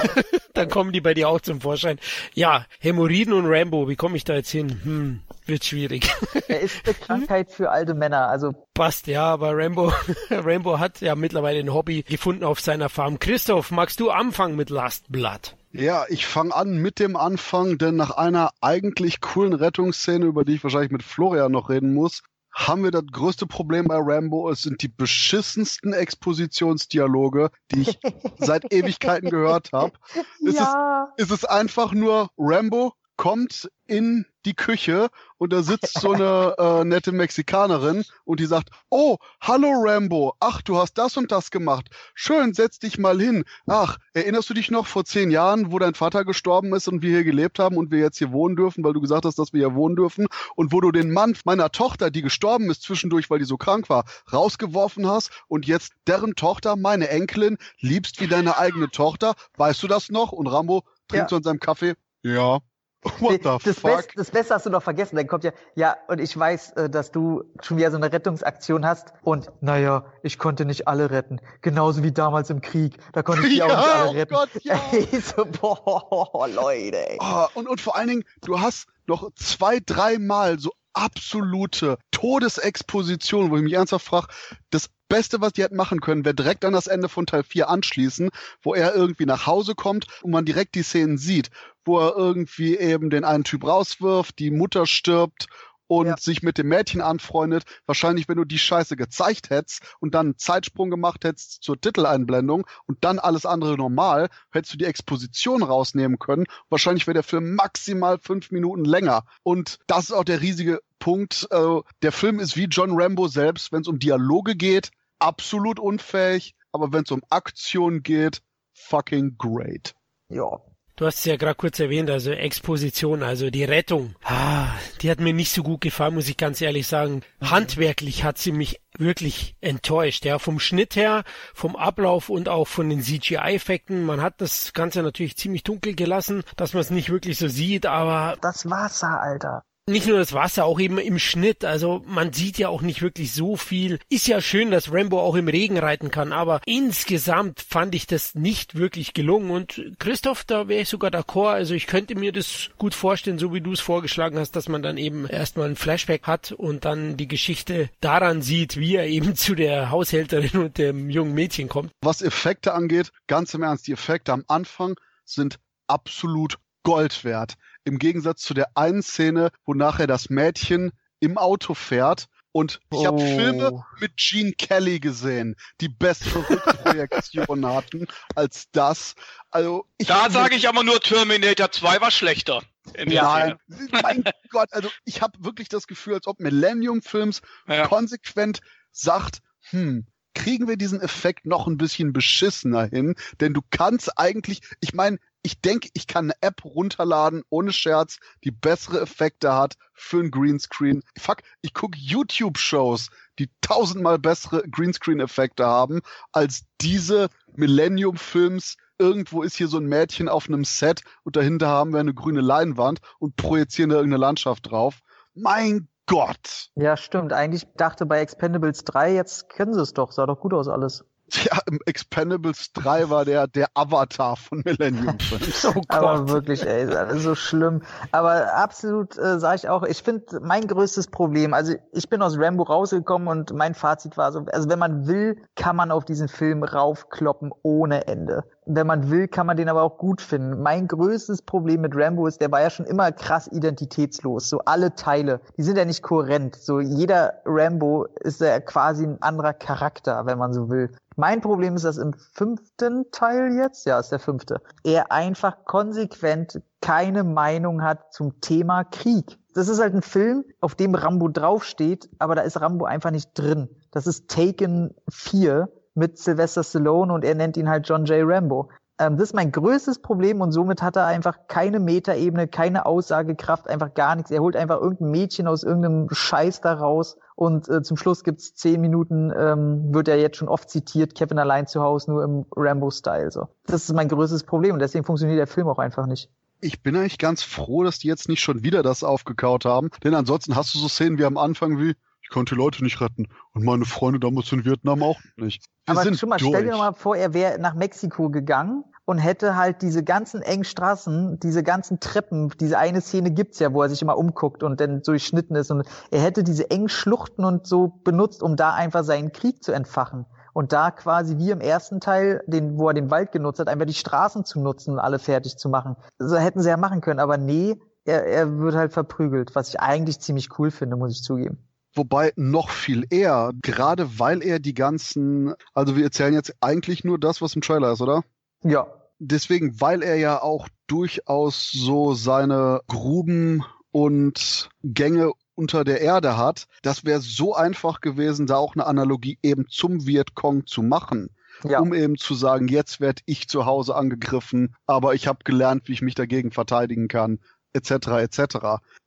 *laughs* Dann kommen die bei dir auch zum Vorschein. Ja, Hämorrhoiden und Rambo, wie komme ich da jetzt hin? Hm, wird schwierig. *laughs* Er ist eine Krankheit für alte Männer, also. Passt, ja, aber Rambo, *laughs* Rambo hat ja mittlerweile ein Hobby gefunden auf seiner Farm. Christoph, magst du anfangen mit Last Blood? Ja, ich fange an mit dem Anfang, denn nach einer eigentlich coolen Rettungsszene, über die ich wahrscheinlich mit Florian noch reden muss, haben wir das größte Problem bei Rambo. Es sind die beschissensten Expositionsdialoge, die ich *laughs* seit Ewigkeiten gehört habe. Ja. Es, ist, es ist einfach nur Rambo kommt in die Küche und da sitzt so eine *laughs* äh, nette Mexikanerin und die sagt, oh, hallo Rambo, ach, du hast das und das gemacht. Schön, setz dich mal hin. Ach, erinnerst du dich noch vor zehn Jahren, wo dein Vater gestorben ist und wir hier gelebt haben und wir jetzt hier wohnen dürfen, weil du gesagt hast, dass wir hier wohnen dürfen und wo du den Mann meiner Tochter, die gestorben ist zwischendurch, weil die so krank war, rausgeworfen hast und jetzt deren Tochter, meine Enkelin, liebst wie deine eigene Tochter. Weißt du das noch? Und Rambo trinkt ja. so an seinem Kaffee. Ja, *laughs* What the das, fuck? Best, das Beste hast du noch vergessen. Dann kommt ja, ja, und ich weiß, äh, dass du schon wieder so eine Rettungsaktion hast. Und naja, ich konnte nicht alle retten. Genauso wie damals im Krieg. Da konnte ich die *laughs* auch Ja, nicht alle oh retten. Gott, ja. *laughs* Ey, so, boah, Leute, ey. Ah, und, und vor allen Dingen, du hast noch zwei, dreimal so absolute Todesexposition, wo ich mich ernsthaft frage, das Beste, was die hätten machen können, wäre direkt an das Ende von Teil 4 anschließen, wo er irgendwie nach Hause kommt und man direkt die Szenen sieht, wo er irgendwie eben den einen Typ rauswirft, die Mutter stirbt und Ja. sich mit dem Mädchen anfreundet. Wahrscheinlich, wenn du die Scheiße gezeigt hättest und dann einen Zeitsprung gemacht hättest zur Titeleinblendung und dann alles andere normal, hättest du die Exposition rausnehmen können. Wahrscheinlich wäre der Film maximal fünf Minuten länger. Und das ist auch der riesige Punkt. Äh, der Film ist wie John Rambo selbst, wenn es um Dialoge geht, absolut unfähig, aber wenn es um Aktion geht, fucking great. Ja. Du hast es ja gerade kurz erwähnt, also Exposition, also die Rettung. Ah, die hat mir nicht so gut gefallen, muss ich ganz ehrlich sagen. Handwerklich hat sie mich wirklich enttäuscht, ja, vom Schnitt her, vom Ablauf und auch von den CGI-Effekten. Man hat das Ganze natürlich ziemlich dunkel gelassen, dass man es nicht wirklich so sieht, aber Das Wasser, Alter. Nicht nur das Wasser, auch eben im Schnitt. Also man sieht ja auch nicht wirklich so viel. Ist ja schön, dass Rambo auch im Regen reiten kann, aber insgesamt fand ich das nicht wirklich gelungen. Und Christoph, da wäre ich sogar d'accord. Also ich könnte mir das gut vorstellen, so wie du es vorgeschlagen hast, dass man dann eben erstmal ein Flashback hat und dann die Geschichte daran sieht, wie er eben zu der Haushälterin und dem jungen Mädchen kommt. Was Effekte angeht, ganz im Ernst, die Effekte am Anfang sind absolut Gold wert. Im Gegensatz zu der einen Szene, wo nachher das Mädchen im Auto fährt. Und ich habe Oh. Filme mit Gene Kelly gesehen, die bessere Rückprojektion *laughs* hatten als das. Also ich Da sage ich aber nur, Terminator 2 war schlechter. In der Nein, mein *laughs* Gott, also ich habe wirklich das Gefühl, als ob Millennium Films. Ja. konsequent sagt, hm, kriegen wir diesen Effekt noch ein bisschen beschissener hin? Denn du kannst eigentlich, ich meine, ich denke, ich kann eine App runterladen, ohne Scherz, die bessere Effekte hat für ein Greenscreen. Fuck, ich gucke YouTube-Shows, die tausendmal bessere Greenscreen-Effekte haben, als diese Millennium-Films. Irgendwo ist hier so ein Mädchen auf einem Set und dahinter haben wir eine grüne Leinwand und projizieren da irgendeine Landschaft drauf. Mein Gott! Ja, stimmt. Eigentlich dachte bei Expendables 3, jetzt können sie es doch. Sah doch gut aus alles. Ja, im Expendables 3 war der, der Avatar von Millennium *laughs* Films. Oh Aber wirklich, ey, ist alles so schlimm. Aber absolut äh, sage ich auch, ich finde mein größtes Problem, also ich bin aus Rambo rausgekommen und mein Fazit war so, also wenn man will, kann man auf diesen Film raufkloppen ohne Ende. Wenn man will, kann man den aber auch gut finden. Mein größtes Problem mit Rambo ist, der war ja schon immer krass identitätslos. So alle Teile, die sind ja nicht kohärent. So jeder Rambo ist ja quasi ein anderer Charakter, wenn man so will. Mein Problem ist, dass im fünften Teil jetzt, ja, ist der fünfte, er einfach konsequent keine Meinung hat zum Thema Krieg. Das ist halt ein Film, auf dem Rambo draufsteht, aber da ist Rambo einfach nicht drin. Das ist Taken 4 mit Sylvester Stallone und er nennt ihn halt John J. Rambo. Ähm, das ist mein größtes Problem und somit hat er einfach keine Metaebene, keine Aussagekraft, einfach gar nichts. Er holt einfach irgendein Mädchen aus irgendeinem Scheiß da raus und äh, zum Schluss gibt's zehn Minuten, ähm, wird er jetzt schon oft zitiert, Kevin allein zu Hause, nur im Rambo-Style. So. Das ist mein größtes Problem und deswegen funktioniert der Film auch einfach nicht. Ich bin eigentlich ganz froh, dass die jetzt nicht schon wieder das aufgekaut haben, denn ansonsten hast du so Szenen wie am Anfang wie, ich konnte Leute nicht retten und meine Freunde damals in Vietnam auch nicht. Wir Aber sind schon mal, durch. stell dir mal vor, er wäre nach Mexiko gegangen und hätte halt diese ganzen engen Straßen, diese ganzen Treppen, diese eine Szene gibt's ja, wo er sich immer umguckt und dann durchschnitten ist und er hätte diese engen Schluchten und so benutzt, um da einfach seinen Krieg zu entfachen. Und da quasi wie im ersten Teil, den, wo er den Wald genutzt hat, einfach die Straßen zu nutzen und alle fertig zu machen. So hätten sie ja machen können, aber nee, er, er wird halt verprügelt, was ich eigentlich ziemlich cool finde, muss ich zugeben. Wobei noch viel eher, gerade weil er die ganzen, also wir erzählen jetzt eigentlich nur das, was im Trailer ist, oder? Ja, Deswegen, weil er ja auch durchaus so seine Gruben und Gänge unter der Erde hat, das wäre so einfach gewesen, da auch eine Analogie eben zum Vietcong zu machen. ja. um eben zu sagen, jetzt werde ich zu Hause angegriffen, aber ich habe gelernt, wie ich mich dagegen verteidigen kann, etc. etc.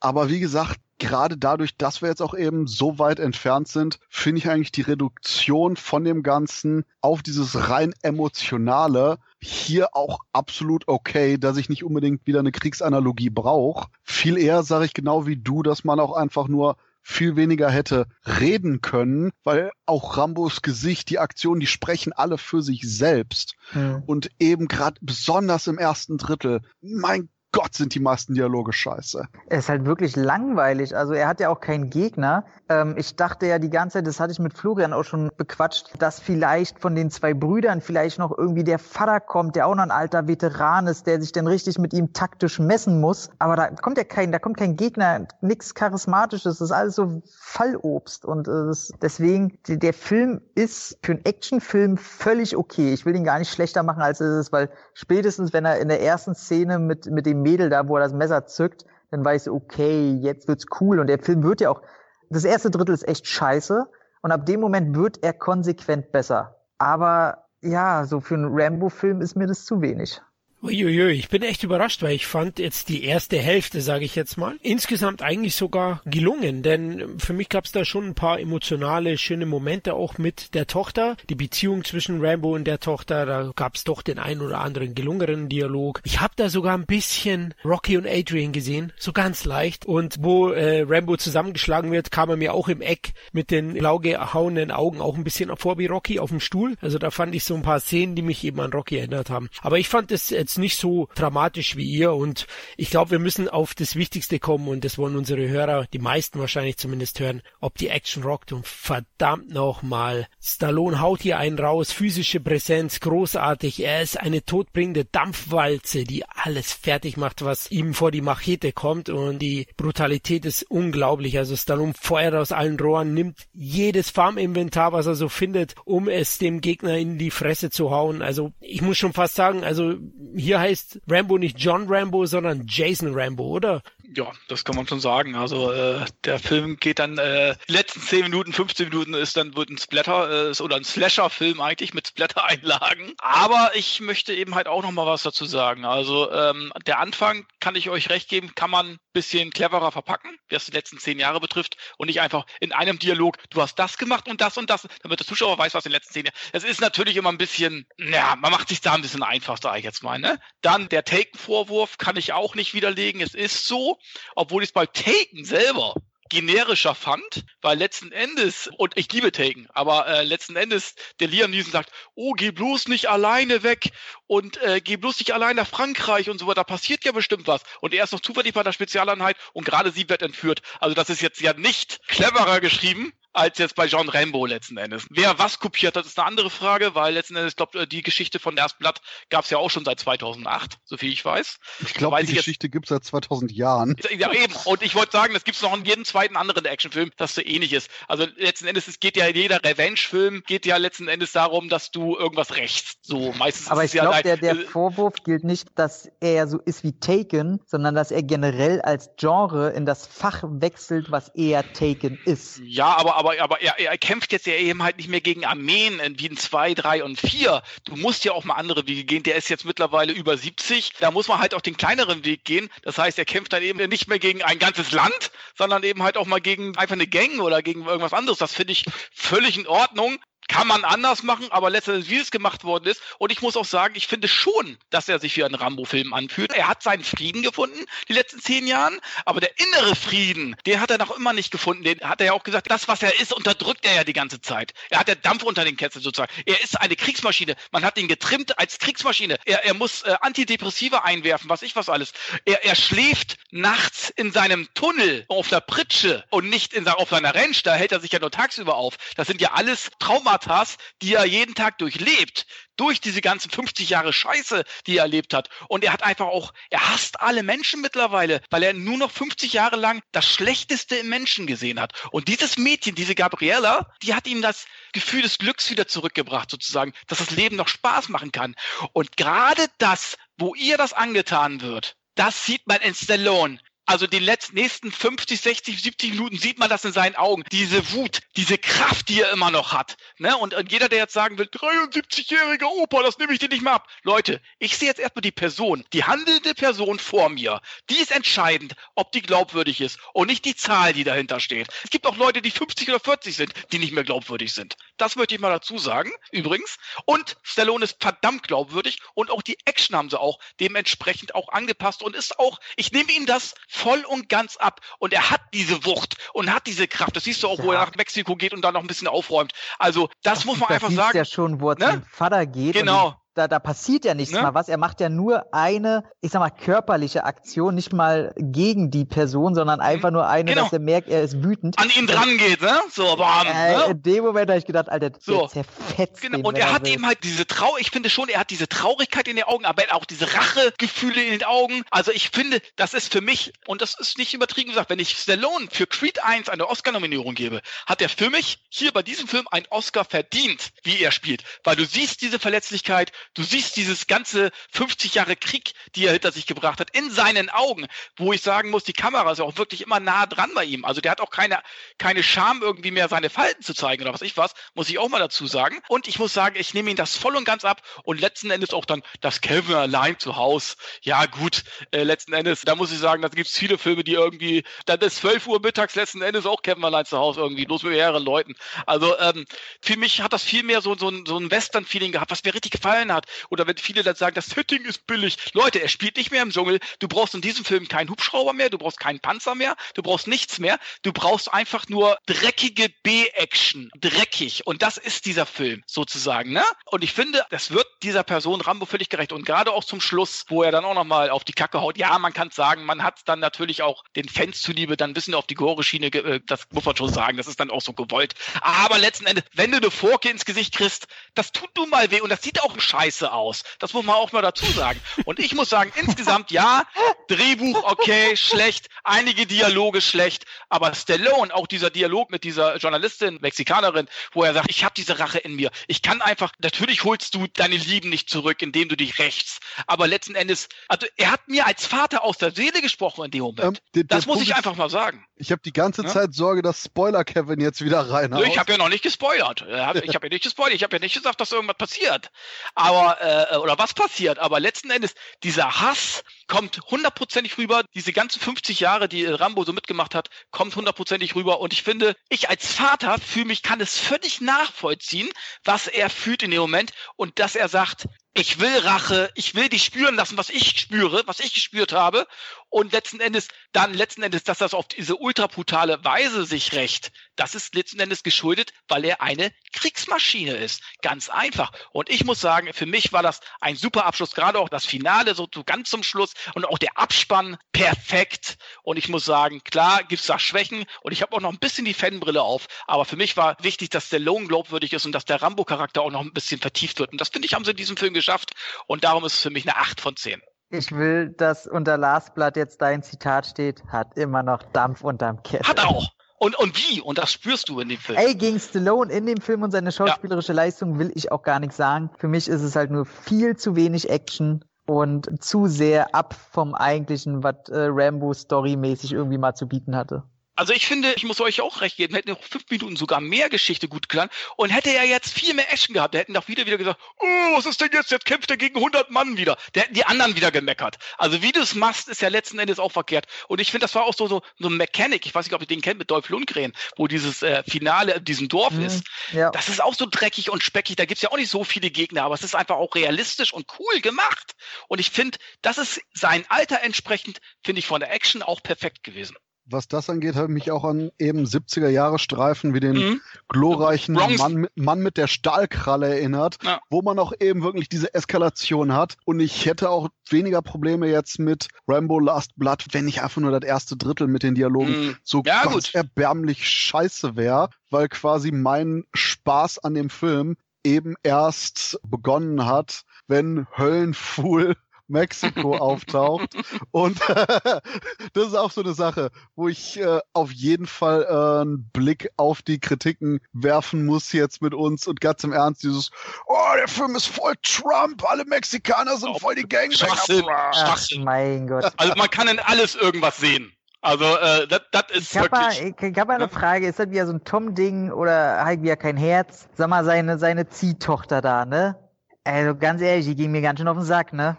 Aber wie gesagt, gerade dadurch, dass wir jetzt auch eben so weit entfernt sind, finde ich eigentlich die Reduktion von dem Ganzen auf dieses rein emotionale hier auch absolut okay, dass ich nicht unbedingt wieder eine Kriegsanalogie brauche. Viel eher sage ich genau wie du, dass man auch einfach nur viel weniger hätte reden können, weil auch Rambos Gesicht, die Aktionen, die sprechen alle für sich selbst. Mhm. Und eben gerade besonders im ersten Drittel, mein Gott, sind die meisten Dialoge scheiße. Er ist halt wirklich langweilig. Also er hat ja auch keinen Gegner. Ähm, ich dachte ja die ganze Zeit, das hatte ich mit Florian auch schon bequatscht, dass vielleicht von den zwei Brüdern vielleicht noch irgendwie der Vater kommt, der auch noch ein alter Veteran ist, der sich dann richtig mit ihm taktisch messen muss. Aber da kommt ja kein, da kommt kein Gegner, nichts Charismatisches. Das ist alles so Fallobst. Und äh, das, deswegen, der Film ist für einen Actionfilm völlig okay. Ich will ihn gar nicht schlechter machen, als es ist, weil spätestens, wenn er in der ersten Szene mit, mit dem Mädel da, wo er das Messer zückt, dann weiß ich, okay, jetzt wird's cool. Und der Film wird ja auch, das erste Drittel ist echt scheiße. Und ab dem Moment wird er konsequent besser. Aber ja, so für einen Rambo-Film ist mir das zu wenig. Uiuiui, ich bin echt überrascht, weil ich fand jetzt die erste Hälfte, sage ich jetzt mal, insgesamt eigentlich sogar gelungen, denn für mich gab es da schon ein paar emotionale, schöne Momente auch mit der Tochter, die Beziehung zwischen Rambo und der Tochter, da gab es doch den ein oder anderen gelungenen Dialog. Ich habe da sogar ein bisschen Rocky und Adrian gesehen, so ganz leicht und wo äh, Rambo zusammengeschlagen wird, kam er mir auch im Eck mit den blau gehauenen Augen auch ein bisschen vor wie Rocky auf dem Stuhl, also da fand ich so ein paar Szenen, die mich eben an Rocky erinnert haben. Aber ich fand es jetzt nicht so dramatisch wie ihr und ich glaube, wir müssen auf das Wichtigste kommen und das wollen unsere Hörer, die meisten wahrscheinlich zumindest hören, ob die Action rockt und verdammt nochmal. Stallone haut hier einen raus, physische Präsenz, großartig. Er ist eine todbringende Dampfwalze, die alles fertig macht, was ihm vor die Machete kommt und die Brutalität ist unglaublich. Also Stallone feuert aus allen Rohren, nimmt jedes Farminventar, was er so findet, um es dem Gegner in die Fresse zu hauen. Also ich muss schon fast sagen, also hier heißt Rambo nicht John Rambo, sondern Jason Rambo, oder? Ja, das kann man schon sagen. Also äh, der Film geht dann äh, die letzten 10 Minuten, 15 Minuten ist dann wird ein Splatter äh, oder ein Slasher-Film eigentlich mit Splatter-Einlagen. Aber ich möchte eben halt auch noch mal was dazu sagen. Also ähm, der Anfang kann ich euch recht geben, kann man ein bisschen cleverer verpacken, was die letzten zehn Jahre betrifft und nicht einfach in einem Dialog, du hast das gemacht und das und das, damit der Zuschauer weiß, was in den letzten zehn Jahren. Es ist natürlich immer ein bisschen, ja, man macht sich da ein bisschen einfach, sage ich jetzt mal. Ne? Dann der Taken-Vorwurf kann ich auch nicht widerlegen. Es ist so, obwohl ich es bei Taken selber generischer fand, weil letzten Endes, und ich liebe Taken, aber äh, letzten Endes der Liam Neeson sagt, oh, geh bloß nicht alleine weg und äh, geh bloß nicht alleine nach Frankreich und so weiter, da passiert ja bestimmt was. Und er ist noch zufällig bei der Spezialeinheit und gerade sie wird entführt. Also das ist jetzt ja nicht cleverer geschrieben, als jetzt bei John Rambo letzten Endes. Wer was kopiert hat, ist eine andere Frage, weil letzten Endes, ich glaube, die Geschichte von Erst Blatt gab es ja auch schon seit 2008, soviel ich weiß. Ich glaube, die Geschichte gibt es seit 2000 Jahren. *laughs* Ja, eben. Und ich wollte sagen, das gibt es noch in jedem zweiten anderen Actionfilm, das so ähnlich ist. Also letzten Endes, es geht ja jeder Revenge-Film, geht ja letzten Endes darum, dass du irgendwas rächst. So meistens. Aber ich glaube, der, der äh, Vorwurf gilt nicht, dass er so ist wie Taken, sondern dass er generell als Genre in das Fach wechselt, was eher Taken ist. Ja, aber aber, aber er, er kämpft jetzt ja eben halt nicht mehr gegen Armeen wie in 2, 3 und 4. Du musst ja auch mal andere Wege gehen. Der ist jetzt mittlerweile über 70. Da muss man halt auch den kleineren Weg gehen. Das heißt, er kämpft dann eben nicht mehr gegen ein ganzes Land, sondern eben halt auch mal gegen einfach eine Gang oder gegen irgendwas anderes. Das finde ich völlig in Ordnung kann man anders machen, aber letztendlich, wie es gemacht worden ist. Und ich muss auch sagen, ich finde schon, dass er sich wie ein Rambo-Film anfühlt. Er hat seinen Frieden gefunden, die letzten zehn Jahren, aber der innere Frieden, den hat er noch immer nicht gefunden. Den hat er ja auch gesagt, das, was er ist, unterdrückt er ja die ganze Zeit. Er hat ja Dampf unter den Kätzen sozusagen. Er ist eine Kriegsmaschine. Man hat ihn getrimmt als Kriegsmaschine. Er, er muss äh, Antidepressiva einwerfen, was ich was alles. Er, er schläft nachts in seinem Tunnel auf der Pritsche und nicht in, auf seiner Ranch. Da hält er sich ja nur tagsüber auf. Das sind ja alles Traumata Traumata, die er jeden Tag durchlebt, durch diese ganzen 50 Jahre Scheiße, die er erlebt hat. Und er hat einfach auch, er hasst alle Menschen mittlerweile, weil er nur noch 50 Jahre lang das Schlechteste im Menschen gesehen hat. Und dieses Mädchen, diese Gabriella, die hat ihm das Gefühl des Glücks wieder zurückgebracht, sozusagen, dass das Leben noch Spaß machen kann. Und gerade das, wo ihr das angetan wird, das sieht man in Stallone Also den letzten, nächsten 50, 60, 70 Minuten sieht man das in seinen Augen. Diese Wut, diese Kraft, die er immer noch hat. Ne? Und, und jeder, der jetzt sagen will, 73-jähriger Opa, das nehme ich dir nicht mehr ab. Leute, ich sehe jetzt erstmal die Person, die handelnde Person vor mir. Die ist entscheidend, ob die glaubwürdig ist und nicht die Zahl, die dahinter steht. Es gibt auch Leute, die 50 oder 40 sind, die nicht mehr glaubwürdig sind. Das möchte ich mal dazu sagen, übrigens. Und Stallone ist verdammt glaubwürdig und auch die Action haben sie auch dementsprechend auch angepasst und ist auch, ich nehme ihm das voll und ganz ab. Und er hat diese Wucht und hat diese Kraft. Das siehst du auch, ja. wo er nach Mexiko geht und da noch ein bisschen aufräumt. Also, das, das muss man einfach sagen. ja schon, wo er ne? zum Vater geht. Genau da, da passiert ja nichts ne? mal was. Er macht ja nur eine, ich sag mal, körperliche Aktion, nicht mal gegen die Person, sondern mhm. einfach nur eine, genau. dass er merkt, er ist wütend. An ihn dran geht, ne? So, bam. Äh, ne? In dem Moment habe ich gedacht, Alter, so. zerfetzt genau. Und er hat will. eben halt diese Trau, ich finde schon, er hat diese Traurigkeit in den Augen, aber auch diese Rachegefühle in den Augen. Also ich finde, das ist für mich, und das ist nicht übertrieben gesagt, wenn ich Stallone für Creed 1 eine Oscar-Nominierung gebe, hat er für mich hier bei diesem Film einen Oscar verdient, wie er spielt. Weil du siehst diese Verletzlichkeit, Du siehst dieses ganze 50 Jahre Krieg, die er hinter sich gebracht hat, in seinen Augen, wo ich sagen muss, die Kamera ist auch wirklich immer nah dran bei ihm. Also der hat auch keine, keine Scham, irgendwie mehr seine Falten zu zeigen oder was ich was, muss ich auch mal dazu sagen. Und ich muss sagen, ich nehme ihn das voll und ganz ab und letzten Endes auch dann das Kevin allein zu Hause. Ja, gut, äh, letzten Endes, da muss ich sagen, da gibt es viele Filme, die irgendwie, dann ist 12 Uhr mittags letzten Endes auch Kevin allein zu Hause irgendwie, los mit mehreren Leuten. Also ähm, für mich hat das viel mehr so, so, so ein Western-Feeling gehabt, was mir richtig gefallen hat. Oder wenn viele dann sagen, das Setting ist billig. Leute, er spielt nicht mehr im Dschungel. Du brauchst in diesem Film keinen Hubschrauber mehr, du brauchst keinen Panzer mehr, du brauchst nichts mehr. Du brauchst einfach nur dreckige B-Action. Dreckig. Und das ist dieser Film sozusagen, ne? Und ich finde, das wird dieser Person Rambo völlig gerecht. Und gerade auch zum Schluss, wo er dann auch nochmal auf die Kacke haut. Ja, man kann sagen, man hat dann natürlich auch den Fans zuliebe dann ein bisschen auf die Gore-Schiene, äh, das muss man schon sagen, das ist dann auch so gewollt. Aber letzten Endes, wenn du eine Forke ins Gesicht kriegst, das tut nun mal weh und das sieht auch scheiße aus. Das muss man auch mal dazu sagen. Und ich muss sagen, insgesamt ja, Drehbuch okay, schlecht, einige Dialoge schlecht, aber Stallone, auch dieser Dialog mit dieser Journalistin, Mexikanerin, wo er sagt, ich habe diese Rache in mir. Ich kann einfach, natürlich holst du deine Lieben nicht zurück, indem du dich rächst. Aber letzten Endes, also er hat mir als Vater aus der Seele gesprochen in dem Moment. Ähm, der, der das muss Punkt ich einfach mal sagen. Ich habe die ganze ja? Zeit Sorge, dass Spoiler Kevin jetzt wieder rein. Ich habe ja noch nicht gespoilert. Ich habe ja nicht gespoilert. Ich habe ja nicht gesagt, dass irgendwas passiert. Aber äh, oder was passiert. Aber letzten Endes, dieser Hass kommt hundertprozentig rüber. Diese ganzen 50 Jahre, die Rambo so mitgemacht hat, kommt hundertprozentig rüber. Und ich finde, ich als Vater fühle mich, kann es völlig nachvollziehen, was er fühlt in dem Moment und dass er sagt, ich will Rache, ich will dich spüren lassen, was ich spüre, was ich gespürt habe. Und letzten Endes, dann letzten Endes, dass das auf diese ultra brutale Weise sich rächt, das ist letzten Endes geschuldet, weil er eine Kriegsmaschine ist. Ganz einfach. Und ich muss sagen, für mich war das ein super Abschluss, gerade auch das Finale, so ganz zum Schluss und auch der Abspann perfekt. Und ich muss sagen, klar gibt's da Schwächen und ich habe auch noch ein bisschen die Fanbrille auf. Aber für mich war wichtig, dass der Lone glaubwürdig ist und dass der Rambo-Charakter auch noch ein bisschen vertieft wird. Und das finde ich, haben sie in diesem Film geschafft. Und darum ist es für mich eine 8 von 10. Ich will, dass unter Last Blood jetzt dein Zitat steht, hat immer noch Dampf unterm Kessel. Hat er auch. Und, und wie? Und das spürst du in dem Film. Ey, gegen Stallone in dem Film und seine schauspielerische ja. Leistung will ich auch gar nichts sagen. Für mich ist es halt nur viel zu wenig Action und zu sehr ab vom eigentlichen, was äh, Rambo storymäßig irgendwie mal zu bieten hatte. Also ich finde, ich muss euch auch recht geben, hätten noch fünf Minuten sogar mehr Geschichte gut getan und hätte er jetzt viel mehr Action gehabt, der hätten doch wieder wieder gesagt, oh, was ist denn jetzt? Jetzt kämpft er gegen 100 Mann wieder. Der hätten die anderen wieder gemeckert. Also wie du es machst, ist ja letzten Endes auch verkehrt. Und ich finde, das war auch so, so, so ein Mechanic, ich weiß nicht, ob ihr den kennt, mit Dolph Lundgren, wo dieses äh, Finale in diesem Dorf mhm, ist. Ja. Das ist auch so dreckig und speckig, da gibt's ja auch nicht so viele Gegner, aber es ist einfach auch realistisch und cool gemacht. Und ich finde, das ist sein Alter entsprechend, finde ich von der Action auch perfekt gewesen was das angeht, habe ich mich auch an eben 70er Jahre Streifen wie den mhm. glorreichen Mann, Mann, mit der Stahlkralle erinnert, ja. wo man auch eben wirklich diese Eskalation hat. Und ich hätte auch weniger Probleme jetzt mit Rambo Last Blood, wenn ich einfach nur das erste Drittel mit den Dialogen mhm. so ja, ganz gut. erbärmlich scheiße wäre, weil quasi mein Spaß an dem Film eben erst begonnen hat, wenn Höllenfuhl Mexiko *laughs* auftaucht. Und *laughs* das ist auch so eine Sache, wo ich äh, auf jeden Fall äh, einen Blick auf die Kritiken werfen muss jetzt mit uns und ganz im Ernst dieses, oh, der Film ist voll Trump, alle Mexikaner sind voll die Gangbanger. Schwachsinn, Schwachsinn. mein Gott. *laughs* Also man kann in alles irgendwas sehen. Also, äh, das ist Ich habe mal, wirklich. ich hab mal eine Ja? Frage, ist das wieder so ein Tom-Ding oder hat wieder kein Herz? Sag mal, seine, seine Ziehtochter da, ne? Also ganz ehrlich, die ging mir ganz schön auf den Sack, ne?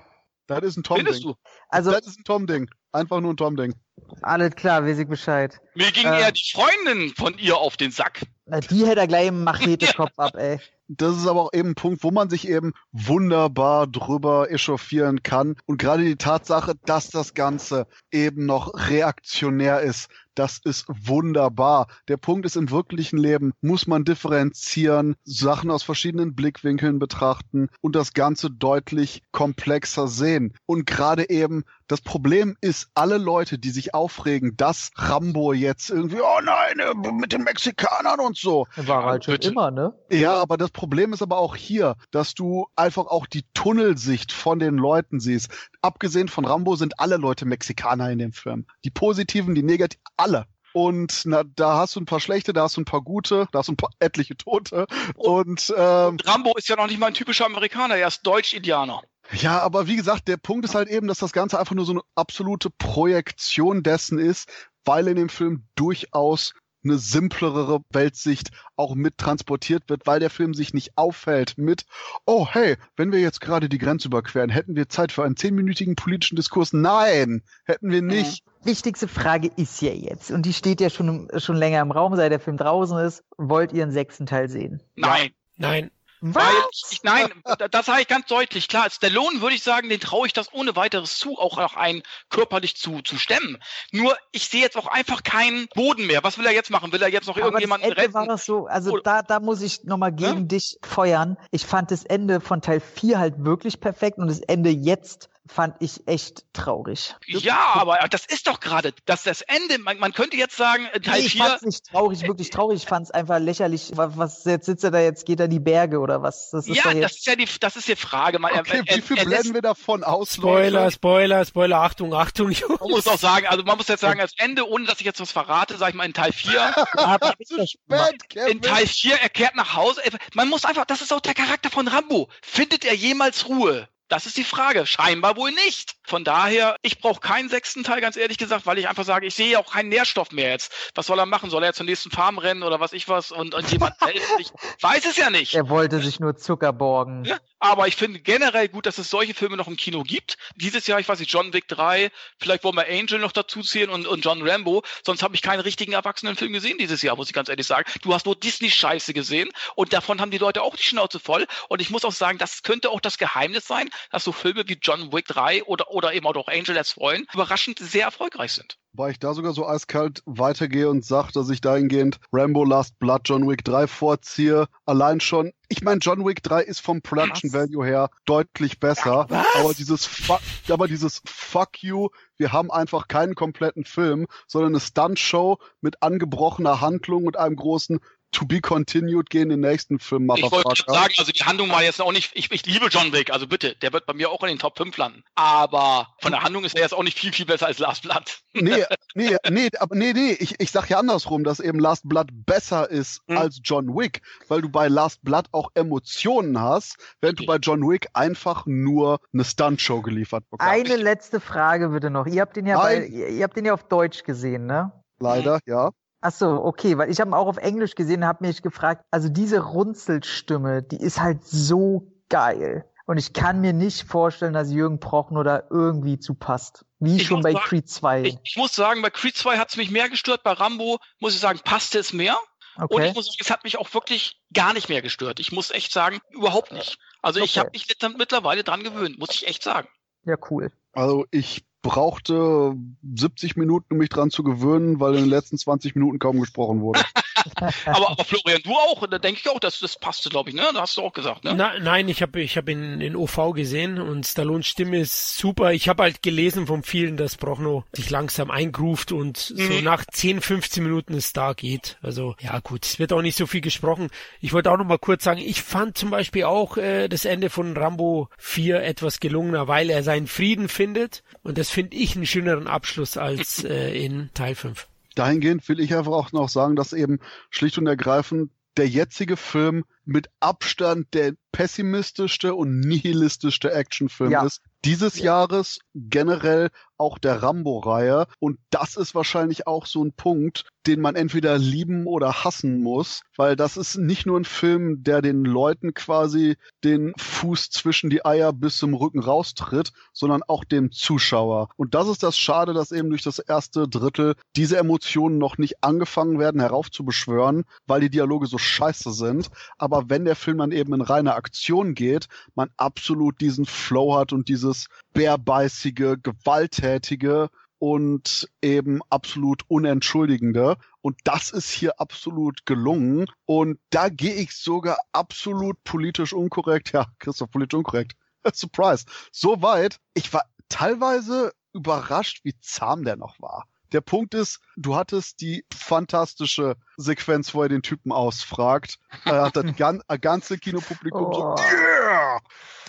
Das ist ein Findest Tom-Ding. du? Also, Das ist ein Tom-Ding. Einfach nur ein Tom-Ding. alles klar, weiß ich Bescheid. Mir ging Äh. eher die Freundin von ihr auf den Sack. Na, die hätte er gleich im Magnetekopf *laughs* ab, ey. Das ist aber auch eben ein Punkt, wo man sich eben wunderbar drüber echauffieren kann. Und gerade die Tatsache, dass das Ganze eben noch reaktionär ist, das ist wunderbar. Der Punkt ist, im wirklichen Leben muss man differenzieren, Sachen aus verschiedenen Blickwinkeln betrachten und das Ganze deutlich komplexer sehen. Und gerade eben, das Problem ist, alle Leute, die sich aufregen, dass Rambo jetzt irgendwie, oh nein, äh, mit den Mexikanern und so, War halt schon immer, ne? ja, aber das Problem ist aber auch hier, dass du einfach auch die Tunnelsicht von den Leuten siehst. Abgesehen von Rambo sind alle Leute Mexikaner in dem Film. Die positiven, die negativen, alle. Und na, da hast du ein paar schlechte, da hast du ein paar gute, da hast du ein paar etliche Tote. Und ähm, Und Rambo ist ja noch nicht mal ein typischer Amerikaner, er ist Deutsch-Indianer. Ja, aber wie gesagt, der Punkt ist halt eben, dass das Ganze einfach nur so eine absolute Projektion dessen ist, weil in dem Film durchaus eine simplere Weltsicht auch mit transportiert wird, weil der Film sich nicht auffällt mit, oh hey, wenn wir jetzt gerade die Grenze überqueren, hätten wir Zeit für einen zehnminütigen politischen Diskurs? Nein, hätten wir nicht. Wichtigste Frage ist ja jetzt, und die steht ja schon, schon länger im Raum, seit der Film draußen ist. Wollt ihr einen sechsten Teil sehen? Nein. Nein, Weil ich, nein, da- das sage ich ganz deutlich. Klar, Stallone würde ich sagen, den traue ich das ohne weiteres zu, auch noch einen körperlich zu, zu stemmen. Nur, ich sehe jetzt auch einfach keinen Boden mehr. Was will er jetzt machen? Will er jetzt noch Aber das irgendjemanden Ende retten? war doch so, also Oder- da, da muss ich nochmal gegen dich feuern. Ich fand das Ende von Teil 4 halt wirklich perfekt und das Ende jetzt fand ich echt traurig. Ja, aber das ist doch gerade, dass das Ende, man, man könnte jetzt sagen, äh, Teil Nee, ich 4, fand's nicht traurig, wirklich traurig. Ich fand's einfach lächerlich. Was, was jetzt sitzt er da jetzt, geht er in die Berge oder was? Das ist ja, doch das ist ja die, das ist die Frage. Man, Okay, er, wie viel er, er blenden wir davon aus, Spoiler? Spoiler, Spoiler, Achtung, Achtung, Jungs. Man muss auch sagen, also man muss jetzt sagen, als Ende, ohne dass ich jetzt was verrate, sag ich mal in Teil 4, *laughs* Aber Zu spät, in Teil 4, er kehrt nach Hause. Man muss einfach, das ist auch der Charakter von Rambo. Findet er jemals Ruhe? Das ist die Frage. Scheinbar wohl nicht. Von daher, ich brauche keinen sechsten Teil, ganz ehrlich gesagt, weil ich einfach sage, ich sehe auch keinen Nährstoff mehr jetzt. Was soll er machen? Soll er jetzt zur nächsten Farm rennen oder was ich was und, und jemand *laughs* sich? Weiß es ja nicht. er wollte sich nur Zucker borgen. Ja, aber ich finde generell gut, dass es solche Filme noch im Kino gibt. Dieses Jahr, ich weiß nicht, John Wick 3, vielleicht wollen wir Angel noch dazu zählen und, und John Rambo. Sonst habe ich keinen richtigen Erwachsenenfilm gesehen dieses Jahr, muss ich ganz ehrlich sagen. Du hast nur Disney-Scheiße gesehen und davon haben die Leute auch die Schnauze voll. Und ich muss auch sagen, das könnte auch das Geheimnis sein, dass so Filme wie John Wick 3 oder, oder eben auch Angel as Freund überraschend sehr erfolgreich sind. Weil ich da sogar so eiskalt weitergehe und sage, dass ich dahingehend Rambo Last Blood John Wick 3 vorziehe. Allein schon, ich meine, John Wick 3 ist vom Production Was? Value her deutlich besser. Was? Aber dieses, Fu aber dieses Fuck you, wir haben einfach keinen kompletten Film, sondern eine Stunt-Show mit angebrochener Handlung und einem großen To be continued gehen den nächsten Film, Ich wollte sagen, also die Handlung war jetzt auch nicht, ich, ich liebe John Wick, also bitte, der wird bei mir auch in den Top 5 landen. Aber von der Handlung ist er jetzt auch nicht viel, viel besser als Last Blood. Nee, *laughs* nee, nee, aber nee, nee, ich, ich sag ja andersrum, dass eben Last Blood besser ist Hm. als John Wick, weil du bei Last Blood auch Emotionen hast, während du Okay. bei John Wick einfach nur eine Stuntshow geliefert bekommst. Eine letzte Frage bitte noch. Ihr habt den ja, bei, ihr, ihr habt den ja auf Deutsch gesehen, ne? Leider, ja. Ach so, okay, weil ich habe ihn auch auf Englisch gesehen und habe mich gefragt, also diese Runzelstimme, die ist halt so geil. Und ich kann mir nicht vorstellen, dass Jürgen Prochnow da irgendwie zu passt. Wie Ich schon bei sagen, Creed 2. Ich, ich muss sagen, bei Creed 2 hat es mich mehr gestört, bei Rambo muss ich sagen, passte es mehr. Und okay. ich muss sagen, es hat mich auch wirklich gar nicht mehr gestört. Ich muss echt sagen, überhaupt nicht. Also ich Okay. habe mich mittlerweile dran gewöhnt, muss ich echt sagen. Ja, cool. Also ich brauchte 70 Minuten, um mich dran zu gewöhnen, weil in den letzten 20 Minuten kaum gesprochen wurde. *laughs* *laughs* Aber, aber Florian, du auch, und da denke ich auch, dass das passte, glaube ich, ne? Da hast du auch gesagt, ne? Na, nein, ich habe ich hab ihn in OV gesehen und Stallones Stimme ist super. Ich habe halt gelesen von vielen, dass Brochno sich langsam eingruft und so Mhm. nach 10, 15 Minuten es da geht. Also ja gut, es wird auch nicht so viel gesprochen. Ich wollte auch noch mal kurz sagen, ich fand zum Beispiel auch äh, das Ende von Rambo 4 etwas gelungener, weil er seinen Frieden findet und das finde ich einen schöneren Abschluss als *laughs* äh, in Teil 5. Dahingehend will ich einfach auch noch sagen, dass eben schlicht und ergreifend der jetzige Film mit Abstand der pessimistischste und nihilistischste Actionfilm Ja. ist dieses Ja. Jahres, generell auch der Rambo-Reihe. Und das ist wahrscheinlich auch so ein Punkt, den man entweder lieben oder hassen muss, weil das ist nicht nur ein Film, der den Leuten quasi den Fuß zwischen die Eier bis zum Rücken raustritt, sondern auch dem Zuschauer. Und das ist das Schade, dass eben durch das erste Drittel diese Emotionen noch nicht angefangen werden heraufzubeschwören, weil die Dialoge so scheiße sind. Aber wenn der Film dann eben in reine Aktion geht, man absolut diesen Flow hat und dieses bärbeißige, gewalttätige und eben absolut unentschuldigende. Und das ist hier absolut gelungen. Und da gehe ich sogar absolut politisch unkorrekt. Ja, Christoph, politisch unkorrekt. *laughs* Surprise. So weit. Ich war teilweise überrascht, wie zahm der noch war. Der Punkt ist, du hattest die fantastische Sequenz, wo er den Typen ausfragt. Er hat das *laughs* gan ganze Kinopublikum oh. so, yeah!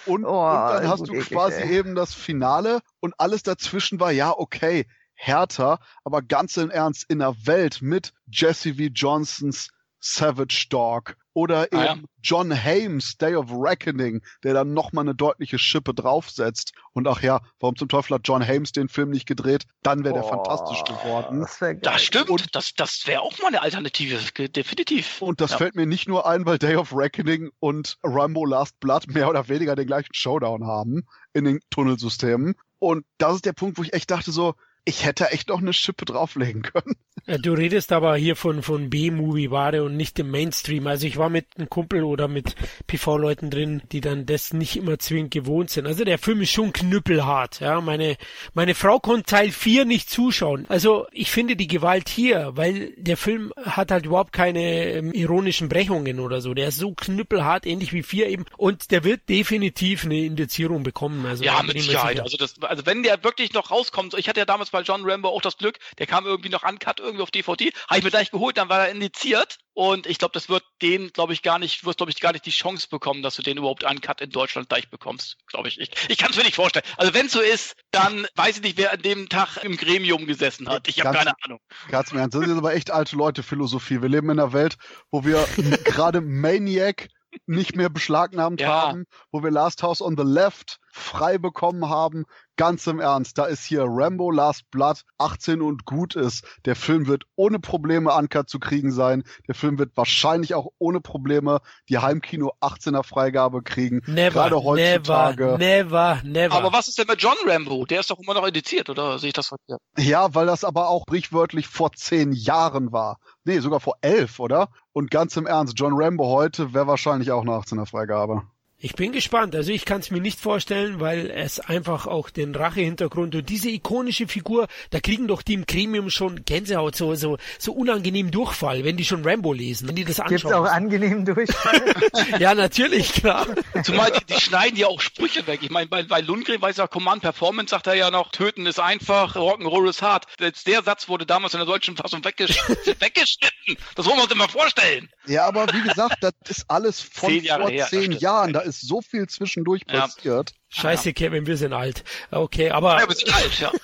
Und, oh, und dann hast du quasi ey. eben das Finale und alles dazwischen war, ja, okay, härter, aber ganz im Ernst in der Welt mit Jesse V. Johnsons Savage Dog oder eben ah, ja. John Hames Day of Reckoning, der dann nochmal eine deutliche Schippe draufsetzt. Und ach ja, warum zum Teufel hat John Hames den Film nicht gedreht? Dann wäre der fantastisch geworden. Das, das stimmt, und, das, das wäre auch mal eine Alternative, definitiv. Und das ja. fällt mir nicht nur ein, weil Day of Reckoning und Rambo Last Blood mehr oder weniger den gleichen Showdown haben in den Tunnelsystemen. Und das ist der Punkt, wo ich echt dachte so, ich hätte echt noch eine Schippe drauflegen können. Ja, du redest aber hier von, von B-Movie-Ware und nicht dem Mainstream. Also ich war mit einem Kumpel oder mit PV-Leuten drin, die dann das nicht immer zwingend gewohnt sind. Also der Film ist schon knüppelhart. Ja, meine, meine Frau konnte Teil 4 nicht zuschauen. Also ich finde die Gewalt hier, weil der Film hat halt überhaupt keine ähm, ironischen Brechungen oder so. Der ist so knüppelhart, ähnlich wie 4 eben. Und der wird definitiv eine Indizierung bekommen. Also ja, mit Sicherheit. Also, das, also wenn der wirklich noch rauskommt, ich hatte ja damals bei John Rambo auch das Glück, der kam irgendwie noch uncut irgendwie auf DVD, habe ich mir gleich geholt, dann war er indiziert und ich glaube, das wird den, glaube ich, gar nicht, wirst, glaube ich, gar nicht die Chance bekommen, dass du den überhaupt uncut in Deutschland gleich bekommst, glaube ich. Ich, ich kann es mir nicht vorstellen. Also wenn es so ist, dann weiß ich nicht, wer an dem Tag im Gremium gesessen hat. Ich habe keine Ahnung. Ganz im Ernst, das ist aber echt alte Leute-Philosophie. Wir leben in einer Welt, wo wir *laughs* gerade Maniac nicht mehr beschlagnahmt ja. haben, wo wir Last House on the Left frei bekommen haben. Ganz im Ernst, da ist hier Rambo Last Blood 18 und gut ist. Der Film wird ohne Probleme Uncut zu kriegen sein. Der Film wird wahrscheinlich auch ohne Probleme die Heimkino 18er Freigabe kriegen. Never, Gerade heutzutage. Never, never, never. Aber was ist denn mit John Rambo? Der ist doch immer noch indiziert, oder sehe ich das verkehrt? Ja, weil das aber auch sprichwörtlich vor zehn Jahren war. Nee, sogar vor elf, oder? Und ganz im Ernst, John Rambo heute wäre wahrscheinlich auch eine 18er Freigabe. Ich bin gespannt. Also ich kann es mir nicht vorstellen, weil es einfach auch den Rache-Hintergrund und diese ikonische Figur, da kriegen doch die im Gremium schon Gänsehaut, so, so, so unangenehm Durchfall, wenn die schon Rambo lesen, wenn die das anschauen. Gibt's auch angenehm Durchfall? *laughs* ja, natürlich, klar. Zumal die, die schneiden ja auch Sprüche weg. Ich meine, bei, bei Lundgren weiß ja Command Performance sagt er ja noch, töten ist einfach, Rock'n'Roll ist hart. Selbst der Satz wurde damals in der deutschen Fassung weggesch *laughs* weggeschnitten. Das wollen wir uns immer vorstellen. Ja, aber wie gesagt, das ist alles von zehn vor her, zehn Jahren. Da ist ist so viel zwischendurch passiert. Ja. Scheiße, Kevin, wir sind alt. Okay, aber. Ja, wir sind alt, ja. *laughs*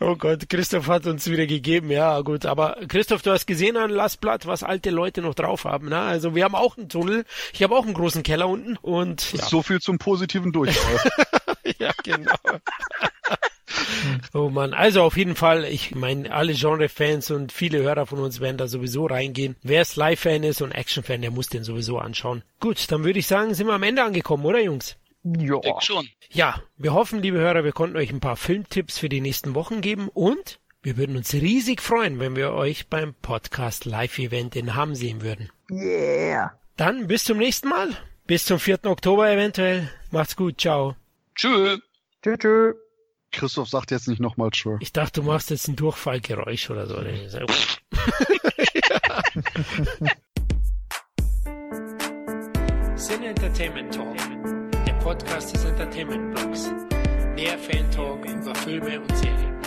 Oh Gott, Christoph hat uns wieder gegeben, ja gut. Aber Christoph, du hast gesehen an Lastblatt, was alte Leute noch drauf haben. Ne? Also wir haben auch einen Tunnel. Ich habe auch einen großen Keller unten und ja. so viel zum positiven Durchfall. *laughs* ja, genau. *laughs* *laughs* Oh man, also auf jeden Fall, ich meine, alle Genre-Fans und viele Hörer von uns werden da sowieso reingehen. Wer Sly-Fan ist und Action-Fan, der muss den sowieso anschauen. Gut, dann würde ich sagen, sind wir am Ende angekommen, oder Jungs? Ja. Denk schon. Ja, wir hoffen, liebe Hörer, wir konnten euch ein paar Filmtipps für die nächsten Wochen geben und wir würden uns riesig freuen, wenn wir euch beim Podcast Live-Event in Hamm sehen würden. Yeah. Dann bis zum nächsten Mal. Bis zum 4. Oktober eventuell. Macht's gut. Ciao. Tschüss. Tschüss. Tschüss. Christoph sagt jetzt nicht nochmal Tschüss. Ich dachte, du machst jetzt ein Durchfallgeräusch oder so. Sin Entertainment Talk, der Podcast des Entertainment Blogs. Mehr Fan Talk über Filme und Serien.